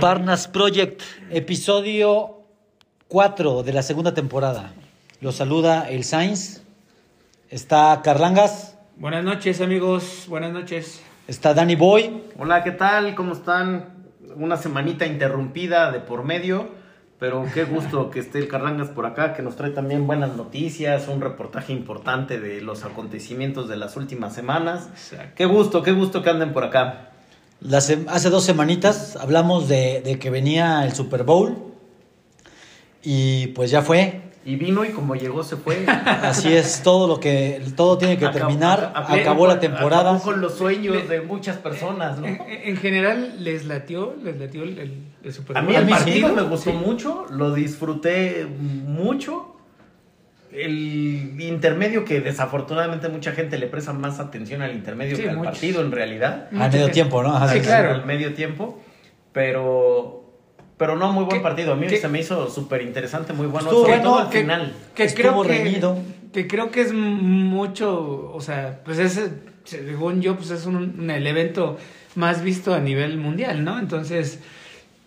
Parnas Project, episodio 4 de la segunda temporada. Los saluda el Sainz. Está Carlangas. Buenas noches, amigos. Buenas noches. Está Danny Boy. Hola, ¿qué tal? ¿Cómo están? Una semanita interrumpida de por medio, pero qué gusto que esté el Carlangas por acá, que nos trae también buenas noticias, un reportaje importante de los acontecimientos de las últimas semanas. Exacto. Qué gusto, qué gusto que anden por acá. Hace dos semanitas hablamos de, de que venía el Super Bowl. Y pues ya fue. Y vino y como llegó se fue. Así es, todo lo que todo tiene que Acabó- terminar. acabó Acabó la temporada. acabó con los sueños de muchas personas, ¿no? En, en general, ¿les latió? ¿Les latió el, el, el Super A Bowl? mí el mí sí. partido me gustó Sí. mucho, lo disfruté mucho. El intermedio que desafortunadamente mucha gente le presta más atención al intermedio Sí, que al partido en realidad. A medio tiempo, ¿no? Ajá, Sí, claro. Al medio tiempo. Pero pero no muy buen ¿Qué- partido. A mí qué- se me hizo súper interesante, muy bueno. Estuvo sobre bueno, todo al que- final. Que Estuvo creo que, reñido. que creo que es mucho, o sea, pues es, según yo, pues es un, un- el evento más visto a nivel mundial, ¿no? Entonces,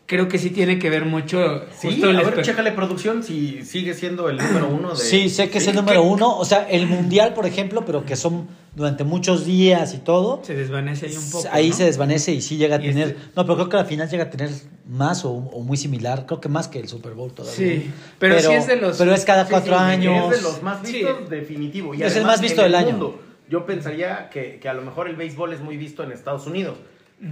creo que sí tiene que ver mucho Sí, justo a ver, espe- chécale producción si sigue siendo el número uno de... Sí, sé que es el número que- uno. O sea, el mundial, por ejemplo, pero que son durante muchos días y todo. se desvanece ahí un poco. ahí ¿no? se desvanece y sí llega a tener. este- No, pero creo que al final llega a tener más o, o muy similar. Creo que más que el Super Bowl todavía. Sí, pero sí es de los- Pero es cada sí, cuatro sí, años. Es de los más Sí. vistos, definitivo. Y Es el más visto del el año. mundo. Yo pensaría que, que a lo mejor el béisbol es muy visto en Estados Unidos.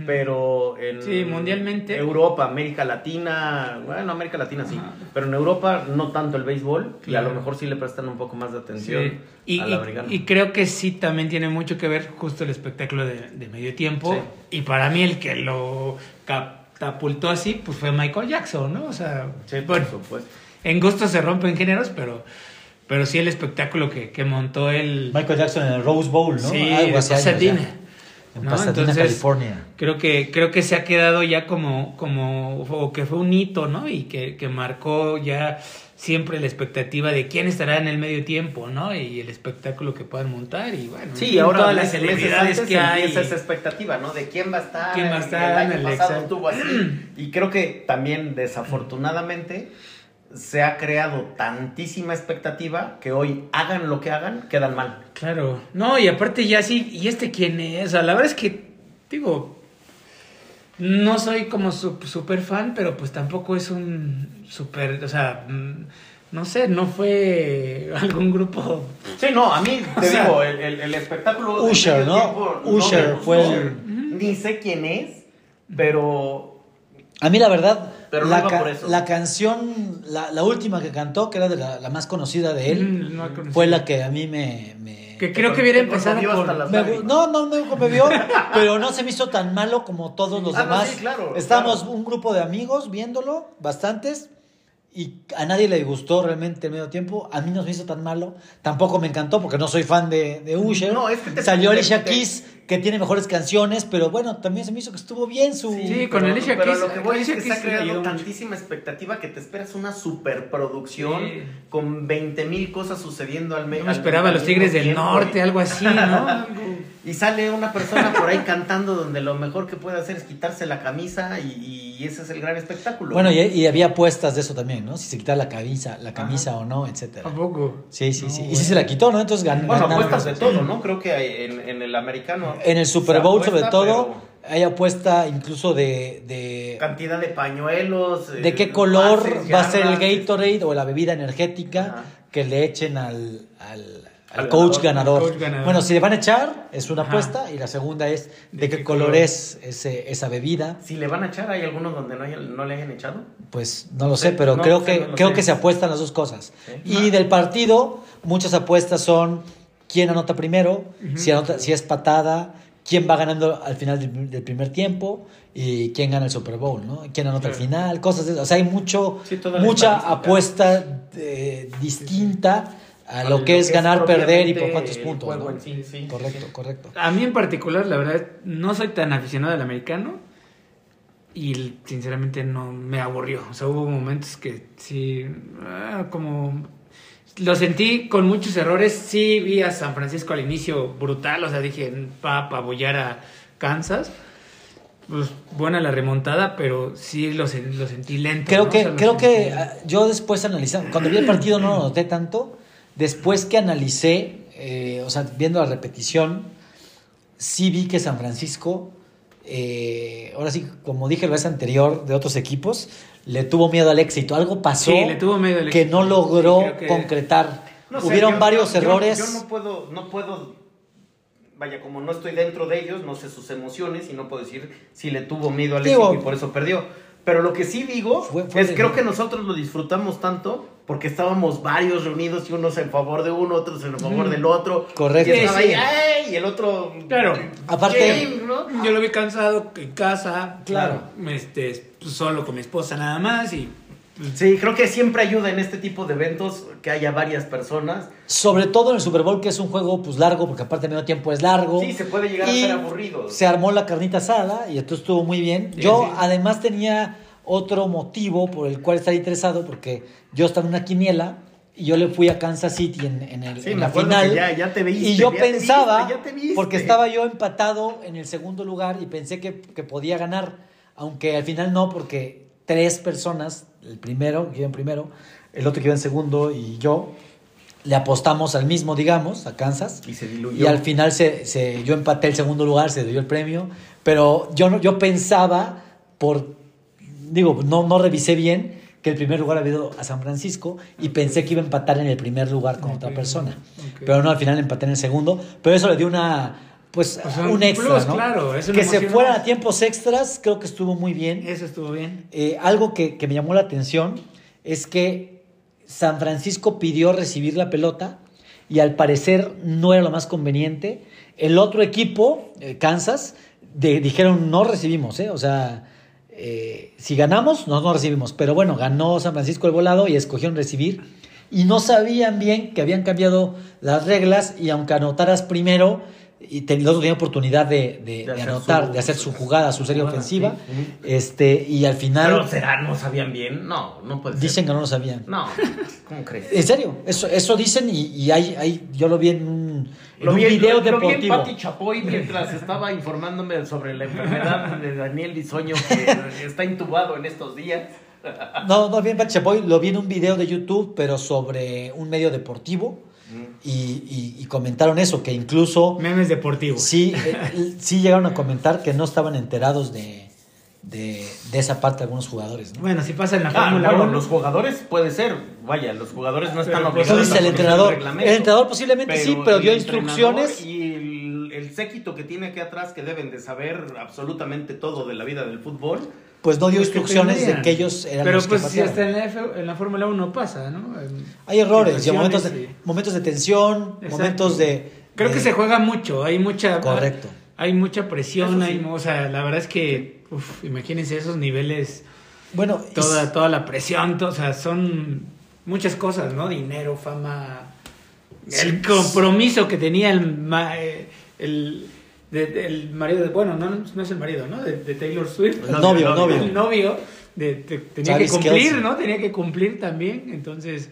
Pero en Sí, mundialmente. Europa, América Latina, bueno, América Latina sí, pero en Europa no tanto el béisbol y a lo mejor sí le prestan un poco más de atención Sí. Y, al y- americano. y creo que sí también tiene mucho que ver justo el espectáculo de, de medio tiempo. Sí. Y para mí el que lo catapultó así, pues fue Michael Jackson, ¿no? O sea, Sí, por bueno, supuesto. en gusto se rompen géneros, pero, pero sí el espectáculo que, que montó él. Michael Jackson en el Rose Bowl, ¿no? Sí, Algo de En ¿no? Pasadena, Entonces, California. Creo que, creo que se ha quedado ya como, como, o que fue un hito, ¿no? Y que, que marcó ya siempre la expectativa de quién estará en el medio tiempo, ¿no? Y el espectáculo que puedan montar y bueno. en Sí, ahora todas las celebridades que hay. esa expectativa, ¿no? De quién va a estar. ¿Quién va a el- estar El año en el pasado Excel? estuvo así. Y creo que también, desafortunadamente, se ha creado tantísima expectativa que hoy hagan lo que hagan, quedan mal. Claro. No, y aparte ya sí, ¿y este quién es? O sea, la verdad es que, digo, no soy como súper fan, pero pues tampoco es un súper, o sea, mm, no sé, no fue algún grupo... Sí, no, a mí te O sea, digo, el, el- el espectáculo. Usher, ¿no? tiempo Usher me fue el- Ni sé quién es, pero. A mí la verdad, Pero no la, iba ca- por eso. la canción, la, la última que cantó, que era de la, la más conocida de él, Mm, no fue la que a mí me... me- Que creo que hubiera empezado por... las me- lágrimas. no, no me conmovió, pero no se me hizo tan malo como todos los Ah, no, demás. sí, claro, Estábamos claro. un grupo de amigos viéndolo, bastantes, y a nadie le gustó realmente el medio tiempo. A mí no se me hizo tan malo. Tampoco me encantó porque no soy fan de, de Usher. No, es que te- Salió Alicia Keys, que tiene mejores canciones, pero bueno, también se me hizo que estuvo bien su... Sí, con pero, Alicia pero Keys- lo que voy es que se ha creado tantísima expectativa que te esperas una superproducción Sí. con 20 mil cosas sucediendo al medio. Yo me esperaba los Tigres del Norte, algo así, ¿no? Y sale una persona por ahí cantando donde lo mejor que puede hacer es quitarse la camisa y, y ese es el gran espectáculo. Bueno, y, y había apuestas de eso también, ¿no? Si se quitaba la camisa, la camisa o no, etcétera. ¿A poco? Sí, sí, sí. Y sí se la quitó, ¿no? Entonces gan- Bueno, apuestas de todo, ¿no? Creo que en el americano. En el Super Bowl, apuesta, sobre todo, pero hay apuesta incluso de, de, Cantidad de pañuelos. de eh, qué color pases, va a ser el. Gatorade o la bebida energética Ajá. que le echen al, al, al Al coach ganador. ganador. Coach ganador. Bueno, si le van a echar, es una Ajá. apuesta. Y la segunda es de, ¿De qué, qué color, color? es ese, esa bebida. Si le van a echar, ¿hay algunos donde no, hay- no le hayan echado? Pues no lo Sí, sé, pero no, creo sí, que no lo creo sé. que se apuestan las dos cosas. Sí. Y del partido, muchas apuestas son quién anota primero, si, anota, si es patada, quién va ganando al final del, del primer tiempo y quién gana el Super Bowl, ¿no? Quién anota al Claro. final, cosas de O sea, hay mucho, Sí, mucha apuesta eh, distinta a A lo que es ganar, perder y por cuántos el puntos. juego ¿no? en sí, sí, correcto, sí. correcto. A mí en particular, la verdad, no soy tan aficionado al americano y sinceramente no me aburrió. O sea, hubo momentos que sí, ah, como lo sentí con muchos errores. Sí vi a San Francisco al inicio brutal, o sea, dije, va a apabullar a Kansas. pues, buena la remontada, pero sí lo, sen- lo sentí lento. Creo ¿no? que, O sea, lo creo que ah, yo después analizando, cuando vi el partido no lo noté tanto, después que analicé, eh, o sea, viendo la repetición, sí vi que San Francisco, eh, ahora sí, como dije la vez anterior de otros equipos, le tuvo miedo al éxito. Algo pasó Sí, le tuvo miedo al que no logró Sí, creo que- concretar. No sé, Hubieron yo- varios yo- yo- errores. Yo, no puedo, no puedo, vaya, como no estoy dentro de ellos, no sé sus emociones y no puedo decir si le tuvo miedo al Digo- éxito y por eso perdió. Pero lo que sí digo Fue- fue es creo que nosotros lo disfrutamos tanto porque estábamos varios reunidos y unos en favor de uno, otros en favor del otro. Correcto. Y estaba ahí, ¡ay! y el otro. Claro. Aparte-. Yo lo vi cansado en casa, Claro. este, solo con mi esposa nada más y Sí, creo que siempre ayuda en este tipo de eventos que haya varias personas. Sobre todo en el Super Bowl, que es un juego pues largo, porque aparte el medio tiempo es largo. Sí, se puede llegar a ser aburrido. Se armó la carnita asada y entonces estuvo muy bien. Yo sí. además tenía otro motivo por el cual estar interesado, porque yo estaba en una quiniela y yo le fui a Kansas City en, en el, Sí, en me la acuerdo final. ya- ya te viste, y yo ya te pensaba, viste, ya te viste. porque estaba yo empatado en el segundo lugar y pensé que, que podía ganar, aunque al final no, porque tres personas, el primero, que iba en primero, el otro que iba en segundo y yo, le apostamos al mismo, digamos, a Kansas. Y se diluyó. Y al final se, se- yo empaté el segundo lugar, se dio el premio. Pero yo, no, yo pensaba, por digo, no, no revisé bien que el primer lugar había ido a San Francisco y pensé que iba a empatar en el primer lugar con otra persona. Pero no, al final empaté en el segundo. Pero eso le dio una, pues, O sea, un extra, plus, ¿no? claro, eso que se fueran a tiempos extras, creo que estuvo muy bien. eso estuvo bien. Eh, algo que, que me llamó la atención es que San Francisco pidió recibir la pelota y al parecer no era lo más conveniente. El otro equipo, eh, Kansas, de- dijeron no recibimos, ¿eh? o sea, eh, si ganamos, no, no recibimos. Pero bueno, ganó San Francisco el volado y escogieron recibir. Y no sabían bien que habían cambiado las reglas y aunque anotaras primero, y te, el otro tenía oportunidad de, de- De de hacer anotar, su- de hacer su jugada, su serie jugada, ofensiva. sí. este Y al final... Pero será, no sabían bien. No, no puede ser. Dicen que no lo sabían. No, ¿cómo crees? En serio, eso, eso dicen y, y hay, hay- yo lo vi en un, en un vi- video lo- lo vi en deportivo. Pati Chapoy mientras estaba informándome sobre la enfermedad de Daniel Bisoño que está intubado en estos días. No, no vi en Pati Chapoy, lo vi en un video de YouTube, pero sobre un medio deportivo. Y, y- y comentaron eso, que incluso Memes deportivos. sí, eh, sí llegaron a comentar que no estaban enterados de, de, de esa parte algunos jugadores. ¿no? Bueno, si pasa en la Ah, Fórmula bueno, 1. los jugadores puede ser. Vaya, los jugadores no están Pero, pues, obligados Eso dice a el entrenador. reglamento. El entrenador posiblemente sí, pero dio instrucciones. Y el, el séquito que tiene aquí atrás que deben de saber absolutamente todo de la vida del fútbol. Pues no dio Pues que instrucciones de que ellos eran Pero los que pues si pateaban. hasta en la, F- en la Fórmula 1 pasa, ¿no? En Hay errores, y momentos de, y- momentos de tensión, Exacto. momentos de... Creo de- que se juega mucho, hay mucha... Correcto. Hay mucha presión, sí. hay, o sea, la verdad es que, uf, imagínense esos niveles, Bueno, toda, toda la presión, to- o sea, son muchas cosas, ¿no? Dinero, fama, el compromiso que tenía el, ma- eh, el, de- de- el marido, de, bueno, no, no es el marido, ¿no? De, de Taylor Swift. El novio, novio, novio. El novio, de- de- tenía Travis que cumplir. ¿no? Tenía que cumplir también, entonces,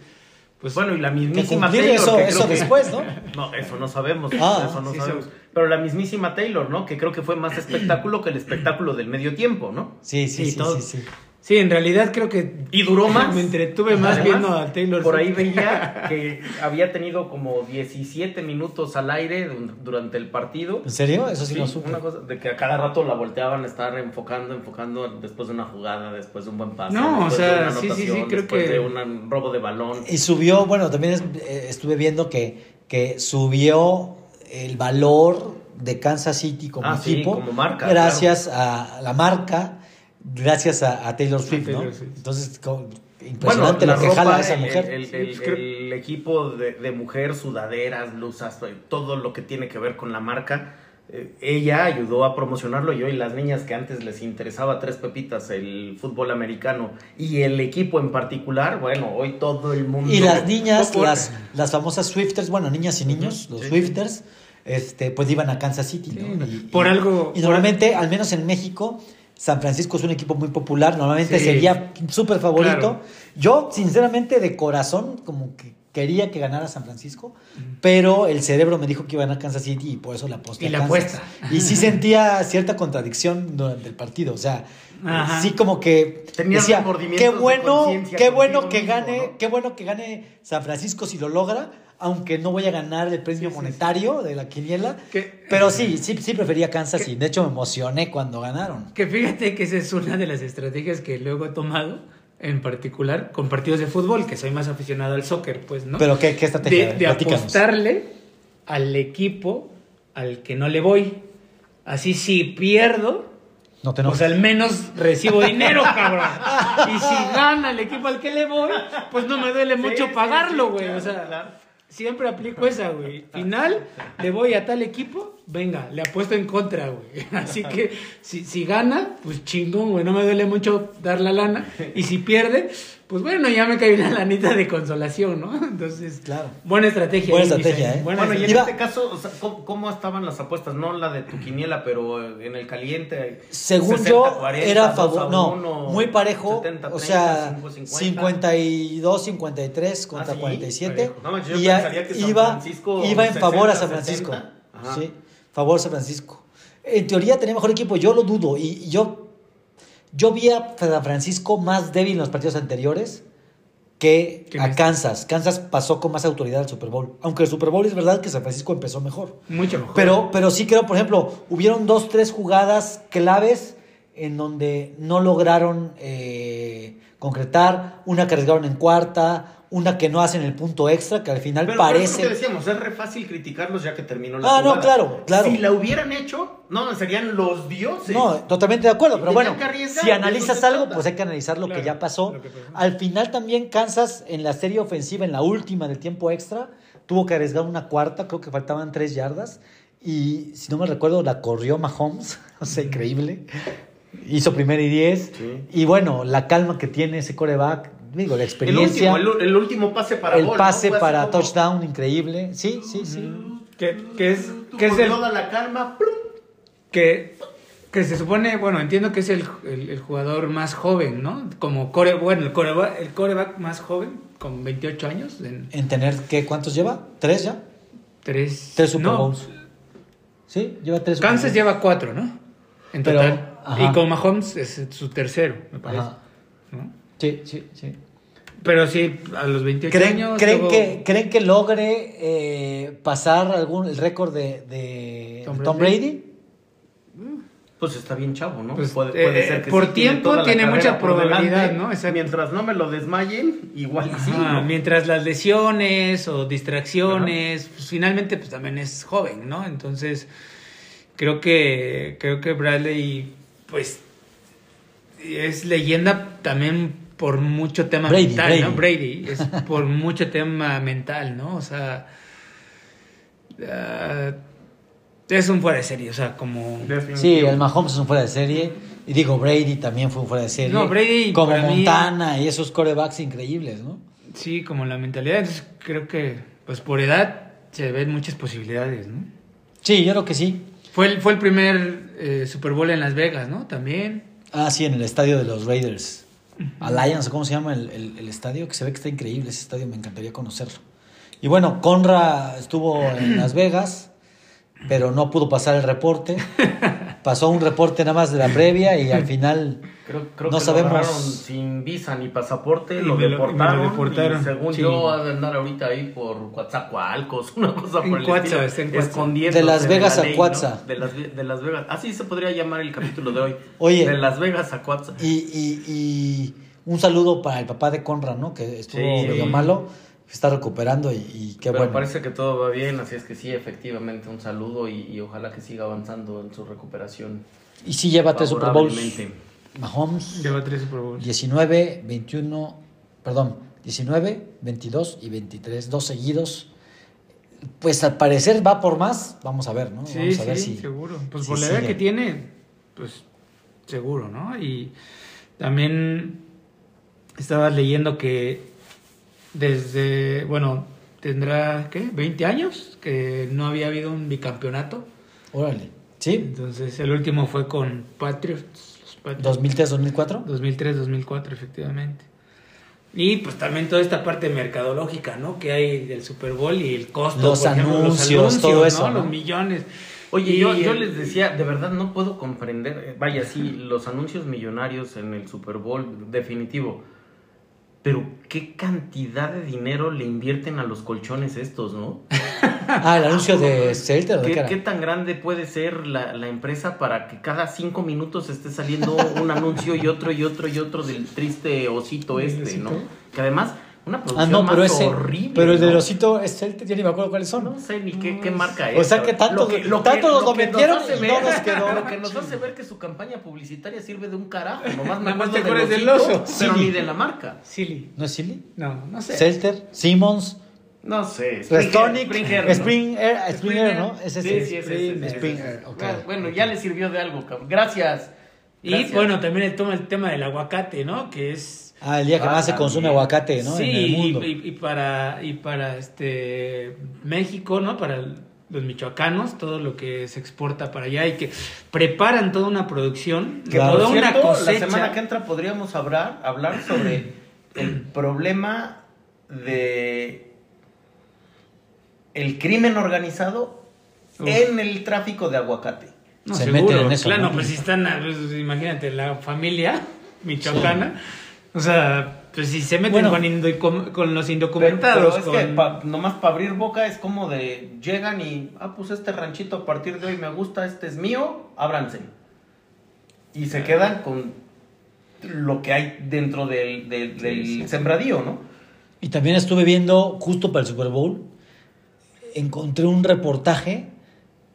pues bueno, y la mismísima Taylor. eso, que eso creo que- después, ¿no? No, eso no sabemos. Ah, eso no sí, sabemos. Pero la mismísima Taylor, ¿no? Que creo que fue más espectáculo que el espectáculo del medio tiempo, ¿no? Sí, sí, Sí, sí, todo. sí, sí. Sí, en realidad creo que... Y duró más. Me entretuve más Además, viendo a Taylor Por ahí veía que había tenido como 17 minutos al aire du- durante el partido. ¿En serio? Eso sí, Sí, lo supe. una cosa de que a cada rato la volteaban a estar enfocando, enfocando después de una jugada, después de un buen pase, No, o sea, de una sí, sí, sí, creo después que- de un robo de balón. Y subió, bueno, también es- eh, estuve viendo que, que subió el valor de Kansas City como Ah, sí, equipo. como marca, Gracias a la marca, gracias a, a Taylor Swift, Taylor ¿no? Swift. Entonces, co- Bueno, impresionante la lo que jala esa el- mujer. El, equipo de, de mujer, sudaderas, blusas, todo lo que tiene que ver con la marca. eh, ella ayudó a promocionarlo y hoy las niñas que antes les interesaba tres pepitas el fútbol americano y el equipo en particular, bueno, hoy todo el mundo... Y las niñas, las, las famosas Swifters, bueno, niñas y niños, los sí, Swifters, este, pues iban a Kansas City, ¿no? Y- por y- algo- Y por- normalmente, al menos en México, San Francisco es un equipo muy popular, normalmente Sí. sería súper favorito. Claro. Yo, sinceramente, de corazón, como que quería que ganara San Francisco, pero el cerebro me dijo que iba a ganar Kansas City y por eso le aposté Y a la Kansas. apuesta. Y sí sentía cierta contradicción durante el partido, o sea, Ajá. sí como que Tenías decía, qué bueno, qué bueno que mismo, gane, ¿no? qué bueno que gane San Francisco si lo logra, aunque no voy a ganar el premio Sí, sí, monetario de la quiniela. Que- Pero sí, sí, sí prefería Kansas y de hecho me emocioné cuando ganaron. Que fíjate que esa es una de las estrategias que luego he tomado, en particular con partidos de fútbol, que soy más aficionado al soccer, pues, ¿no? Pero qué, qué estrategia. de, de apostarle al equipo al que no le voy. Así si pierdo, No te pues al menos recibo dinero, cabrón. Y si gana el equipo al que le voy, pues no me duele mucho pagarlo, güey. o sea. Siempre aplico esa, güey. Final, le voy a tal equipo, venga, le apuesto en contra, güey. Así que si, si gana, pues chingón, güey. No me duele mucho dar la lana. Y si pierde, pues bueno, ya me cae una lanita de consolación, ¿no? Entonces, Claro. buena estrategia. Buena ahí, estrategia. ¿eh? Buena Bueno, y en Iba- este caso, o sea, ¿cómo, cómo estaban las apuestas? No la de tu quiniela, pero en el caliente. Según 60, yo, 40, era 2 a favor, no, 1, muy parejo, 70, o 30, sea, 50. 52, 53 contra Ah, ¿sí? 47. Parejo. No, yo y pensaría que San iba, Francisco iba en favor a 60, San Francisco. 70. Ajá. Sí, favor San Francisco. En teoría tenía mejor equipo, yo lo dudo. Y, yo, yo vi a San Francisco más débil en los partidos anteriores que ¿Qué a? Kansas. Kansas pasó con más autoridad al Super Bowl. Aunque el Super Bowl es verdad que San Francisco empezó mejor. Mucho mejor. Pero, pero sí creo, por ejemplo, hubieron dos, tres jugadas claves en donde no lograron eh, concretar, una que arriesgaron en cuarta, una que no hacen el punto extra, que al final Pero por eso parece... que decíamos, es re fácil criticarlos ya que terminó la Ah, no, claro, claro. Si la hubieran hecho, no, serían los dioses. No, totalmente de acuerdo, Y pero bueno, si analizas algo, pues hay que analizar lo que ya pasó. lo que pasó. Al final también Kansas en la serie ofensiva, en la última del tiempo extra, tuvo que arriesgar una cuarta, creo que faltaban tres yardas, y si no me recuerdo, la corrió Mahomes, o sea, increíble. Hizo primero y diez, Sí. y bueno, la calma que tiene ese coreback, digo, la el experiencia, último, el, el último pase para el pase para como, touchdown, increíble. Sí, sí, sí. que, que es, que es con el, toda la calma, ¡plum! que, que se supone, bueno, entiendo que es el, el- el jugador más joven, ¿no? Como core, bueno, el coreback, el coreback más joven, con 28 años, en En tener, ¿qué, ¿cuántos lleva? ¿Tres ya? tres... Tres Super no, Bowls. Sí, lleva tres Super Kansas Bowls. lleva cuatro, ¿no? En total. Y con Mahomes es su tercero, me parece. Ajá. ¿no? Sí, sí, sí. Pero sí, a los 28 ¿Creen, años... creen luego- que, ¿Creen que logre eh, pasar algún el récord de, de Tom Tom, Brady? Brady? Pues está bien chavo, ¿no? Pues, puede, eh, puede ser que por sí, tiempo tiene mucha probabilidad, delante. ¿no? Exacto. Mientras no me lo desmayen, igual y sí. Ajá, ¿no? Mientras las lesiones o distracciones, pues finalmente pues también es joven, ¿no? Entonces, creo que creo que Bradley pues es leyenda también por mucho tema Brady, mental, ¿no? Brady. Brady es por mucho tema mental, ¿no? O sea, ah, es un fuera de serie, o sea, como Sí, el Mahomes es un fuera de serie. Y digo, Brady también fue un fuera de serie. No, Brady, Como mí- Montana y esos corebacks increíbles, ¿no? sí, como la mentalidad, entonces creo que pues por edad se ven muchas posibilidades, ¿no? Sí, yo creo que sí. Fue el, fue el primer eh, Super Bowl en Las Vegas, ¿no? También. Ah, sí, en el estadio de los Raiders. Alliance, ¿cómo se llama el, el- el estadio? Que se ve que está increíble ese estadio, me encantaría conocerlo. Y bueno, Conra estuvo en Las Vegas, pero no pudo pasar el reporte. Pasó un reporte nada más de la previa y al final Creo, creo no que sabemos. lo sin visa ni pasaporte, Y lo me lo- y me lo deportaron. deportaron, y según sí. yo, ha de andar ahorita ahí por Coatzacoalcos, una cosa En por el estilo, escondiéndose De Las Vegas la a Coatza. ¿no? De, las, de Las Vegas. Así se podría llamar el capítulo de hoy. Oye. De Las Vegas a Coatza. Y, y- y un saludo para el papá de Conra, ¿no? Que estuvo Sí. medio malo, que está recuperando y, y qué Pero bueno. parece que todo va bien, así es que sí, efectivamente, un saludo y, y ojalá que siga avanzando en su recuperación. Y sí lleva tres Super Bowls. Mahomes, Lleva tres Super Bowls. 19, 21, perdón, 19, 22 y 23, dos seguidos. Pues al parecer va por más, vamos a ver, ¿no? Sí, vamos a ver si seguro. Pues si por la edad que tiene, pues seguro, ¿no? Y también estaba leyendo que desde, bueno, tendrá, ¿qué? 20 años que no había habido un bicampeonato. Órale. Sí, Entonces el último fue con Patriots, los 2003-2004. 2003-2004, efectivamente. Y pues también toda esta parte mercadológica, ¿no? Que hay del Super Bowl y el costo. Los por ejemplo, anuncios, todo eso, ¿no? Los millones. Oye, Y yo, yo el- les decía, de verdad no puedo comprender, eh, vaya, sí, los anuncios millonarios en el Super Bowl, definitivo, pero qué cantidad de dinero le invierten a los colchones estos, ¿no? Ah, el anuncio de Celter. ¿o de qué ¿Qué, tan grande puede ser la, la empresa para que cada cinco minutos esté saliendo un anuncio y otro y otro y otro del triste osito este. ¿no? Que además, una Ah, producción no, pero más ese. horrible. pero el ¿no? osito es Celter, ya ni me acuerdo cuáles son. No sé ni qué, qué marca O es. sea que tanto- tanto nos lo que metieron hace y no ver- nos quedó. Lo que nos hace ver que su campaña publicitaria sirve de un carajo. Nomás me acuerdo del del oso. pero Sí. ni de la marca. Silly. ¿No es Silly? No, no sé. Celter, Simmons, No sé. Restonic, Springer, ¿no? Spring Air, Spring Air, ¿no? Es Sí, ese. sí, ese, es ese. Spring Air, ok. Bueno, ya le sirvió de algo, cabrón. Gracias. Y bueno, también el tema, el tema del aguacate, ¿no? Que es... Ah, el día que Ah, más se consume también. aguacate, ¿no? sí, en el y, mundo. y- y para, y para este México, ¿no? Para el- los michoacanos, todo lo que se exporta para allá y que preparan toda una producción, Que Claro. toda por una cierto, cosecha. la semana que entra podríamos hablar, hablar sobre el problema de el crimen organizado Uf. en el tráfico de aguacate. No, se seguro. meten en eso, Claro, ¿no? pues si están, pues, imagínate, la familia michoacana, o sea, pues si se meten Bueno. con, indo- con los indocumentados, pero es que pa- nomás para abrir boca es como de llegan y, ah, pues este ranchito a partir de hoy me gusta, este es mío, ábranse. Y se quedan con lo que hay dentro del, del- del Sí, sí. sembradío, ¿no? Y también estuve viendo, justo para el Super Bowl, encontré un reportaje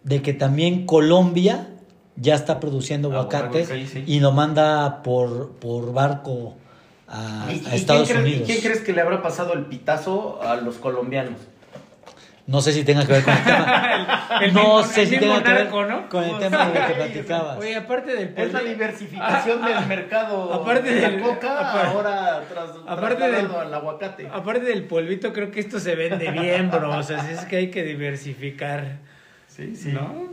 de que también Colombia ya está produciendo aguacate Aguacate, sí, sí. y lo manda por, por barco a, ¿Y, a y Estados quién crees, Unidos. y quién crees que le habrá pasado el pitazo a los colombianos? No sé si tenga que ver con el tema. El no mismo- sé el si tenga que ver narco, ¿no? con el tema de lo que platicabas. Oye, aparte del Es la diversificación del mercado Aparte de la del- coca, aparte- ahora tras, aparte del- al aguacate. Aparte del polvito, creo que esto se vende bien, bro. O sea, sí es que hay que diversificar. Sí, ¿No?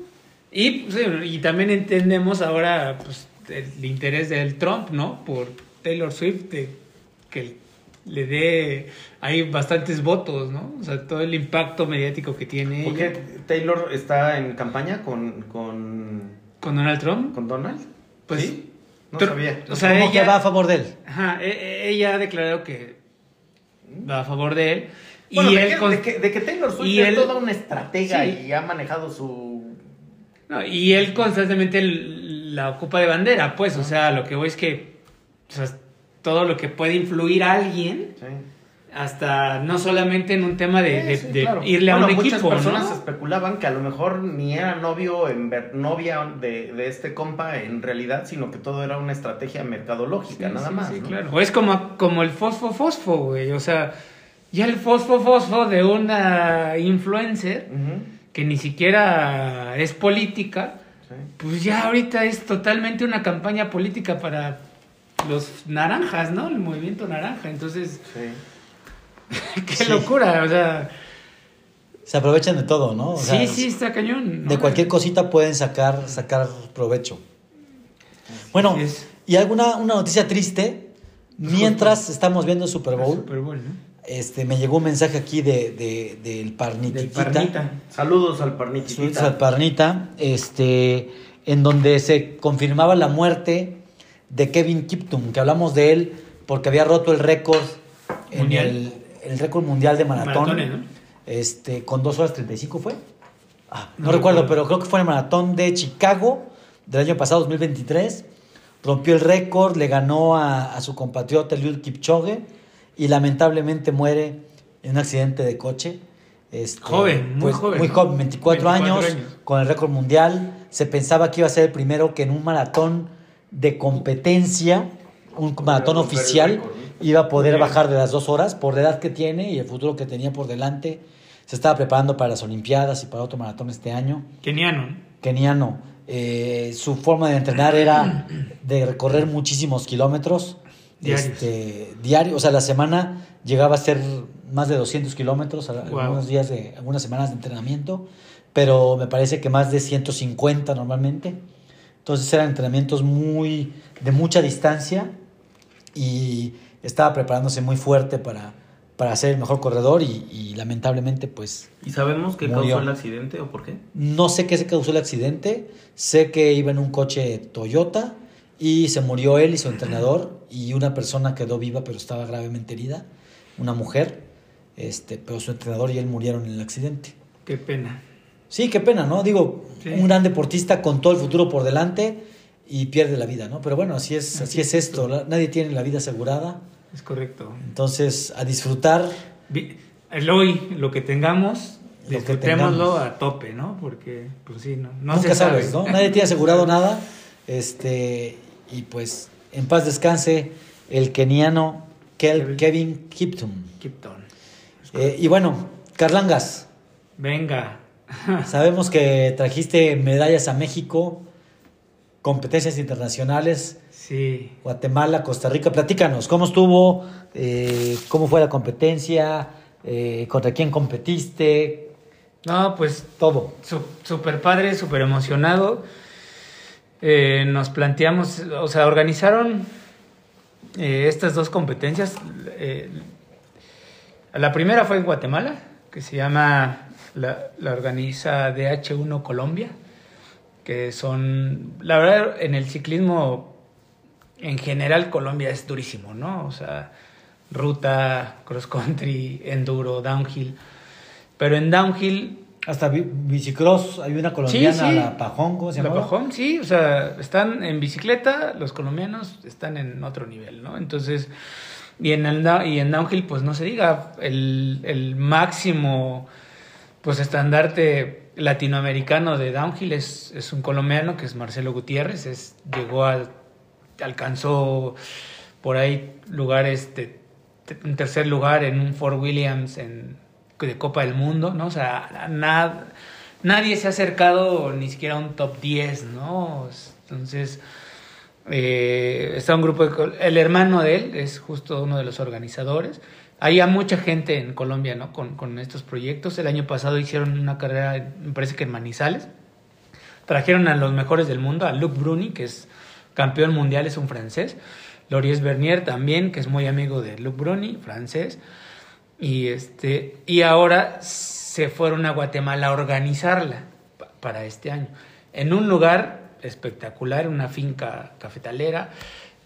Y, pues, y también entendemos ahora pues, el interés del Trump, ¿no? Por Taylor Swift, de que le dé. Hay bastantes votos, ¿no? O sea, todo el impacto mediático que tiene ¿Por ella. qué Taylor está en campaña con, con, con Donald Trump. con Donald? Pues, ¿Sí? No sabía. O sea, ¿Cómo que ella- va a favor de él? Ajá, e- e- ella ha declarado que va a favor de él. Y de, él que, con- de que- de que Taylor Swift y es él- toda una estratega Sí. y ha manejado su... No, y él constantemente la ocupa de bandera, pues, o sea, lo que voy es que o sea, todo lo que puede influir a alguien, Sí. hasta no solamente en un tema de, Sí, de- sí, de claro. irle a un muchas equipo, personas ¿no? especulaban que a lo mejor ni era novio en ver- novia de, de este compa en realidad, sino que todo era una estrategia mercadológica, Sí, nada más. sí, ¿no? claro. O es como, como el fosfo fosfo, güey, o sea, ya el fosfo fosfo de una influencer que ni siquiera es política, pues ya ahorita es totalmente una campaña política para los naranjas, ¿no? El movimiento naranja, entonces... Sí. Qué Sí. locura, o sea. Se aprovechan de todo, ¿no? O sea, sí, sí, está cañón. ¿no? De cualquier cosita pueden sacar, sacar provecho. Bueno, es. y alguna una noticia triste. Mientras estamos viendo el Super El Bowl, Super Bowl, ¿no? este, me llegó un mensaje aquí de, de- del Del Parnititita. Parnita. Saludos al Saludos al. Parnita, este, en donde se confirmaba la muerte de Kevin Kiptum, que hablamos de él porque había roto el récord en el, el récord mundial de maratón. Maratones, ¿no? Este, con 2 horas 35 fue. Ah, no, No recuerdo, recuerdo. pero creo que fue en el maratón de Chicago del año pasado, 2023. Rompió el récord, le ganó a, a su compatriota Eliud Kipchoge y lamentablemente muere en un accidente de coche. Este, Joven, muy joven, Muy joven, 24, 24 años, años. con el récord mundial. Se pensaba que iba a ser el primero que en un maratón de competencia, un maratón oficial, iba a poder bajar de las dos horas por la edad que tiene y el futuro que tenía por delante. Se estaba preparando para las Olimpiadas y para otro maratón este año. Keniano. ¿no? Keniano, eh, su forma de entrenar era de recorrer muchísimos kilómetros Diarios. este, diario. O sea, la semana llegaba a ser más de 200 kilómetros, Wow. algunos días de, algunas semanas de entrenamiento, pero me parece que más de 150 normalmente. Entonces eran entrenamientos muy de mucha distancia y estaba preparándose muy fuerte para, para ser el mejor corredor y, y lamentablemente pues ¿Y sabemos qué Murió. causó el accidente o por qué? no sé qué se causó el accidente, sé que iba en un coche Toyota y se murió él y su entrenador y una persona quedó viva pero estaba gravemente herida, una mujer, este, pero su entrenador y él murieron en el accidente. Qué pena. Sí, qué pena, ¿no? Digo, Sí. un gran deportista con todo el futuro por delante y pierde la vida, ¿no? Pero bueno, así es, así es esto, la- nadie tiene la vida asegurada, Es correcto. entonces a disfrutar, El hoy, lo que tengamos, Lo que disfrutémoslo tengamos. a tope, ¿no? Porque, pues sí, no, no nunca se sabe. sabes, ¿no? Nadie tiene asegurado nada, este, y pues en paz descanse el keniano Kel- Kevin. Kiptum. Kipton. Eh, y bueno, Carlangas, Venga. Sabemos que trajiste medallas a México, competencias internacionales, Sí. Guatemala, Costa Rica. Platícanos, ¿cómo estuvo? Eh, ¿Cómo fue la competencia? Eh, ¿Contra quién competiste? No, pues Todo. súper padre, súper emocionado. Eh, nos planteamos, o sea, organizaron estas dos competencias. La primera fue en Guatemala, que se llama, la, la organiza DH1 Colombia, que son, la verdad, en el ciclismo en general Colombia es durísimo, ¿no? O sea, ruta, cross country, enduro, downhill. Pero en downhill Hasta bi- bicicross, hay una colombiana, Sí, sí. la Pajón, ¿cómo se La llama? Pajón, sí, o sea, están en bicicleta, los colombianos están en otro nivel, ¿no? Entonces, y en, el, y en downhill, pues no se diga, el, el máximo, pues estandarte latinoamericano de downhill es, es un colombiano que es Marcelo Gutiérrez, es, llegó a, alcanzó por ahí lugares, de, un tercer lugar en un Fort Williams en, de Copa del Mundo, ¿no? O sea, nadie se ha acercado ni siquiera a un top 10, ¿no? Entonces, eh, está un grupo de... El hermano de él es justo uno de los organizadores. Hay mucha gente en Colombia, ¿no? Con, estos proyectos. El año pasado hicieron una carrera, me parece que en Manizales. Trajeron a los mejores del mundo, a Luc Bruni, que es campeón mundial, es un francés. Loris Bernier también, que es muy amigo de Luc Bruni, francés. Y, este, y ahora se fueron a Guatemala a organizarla pa- para este año. En un lugar espectacular, una finca cafetalera,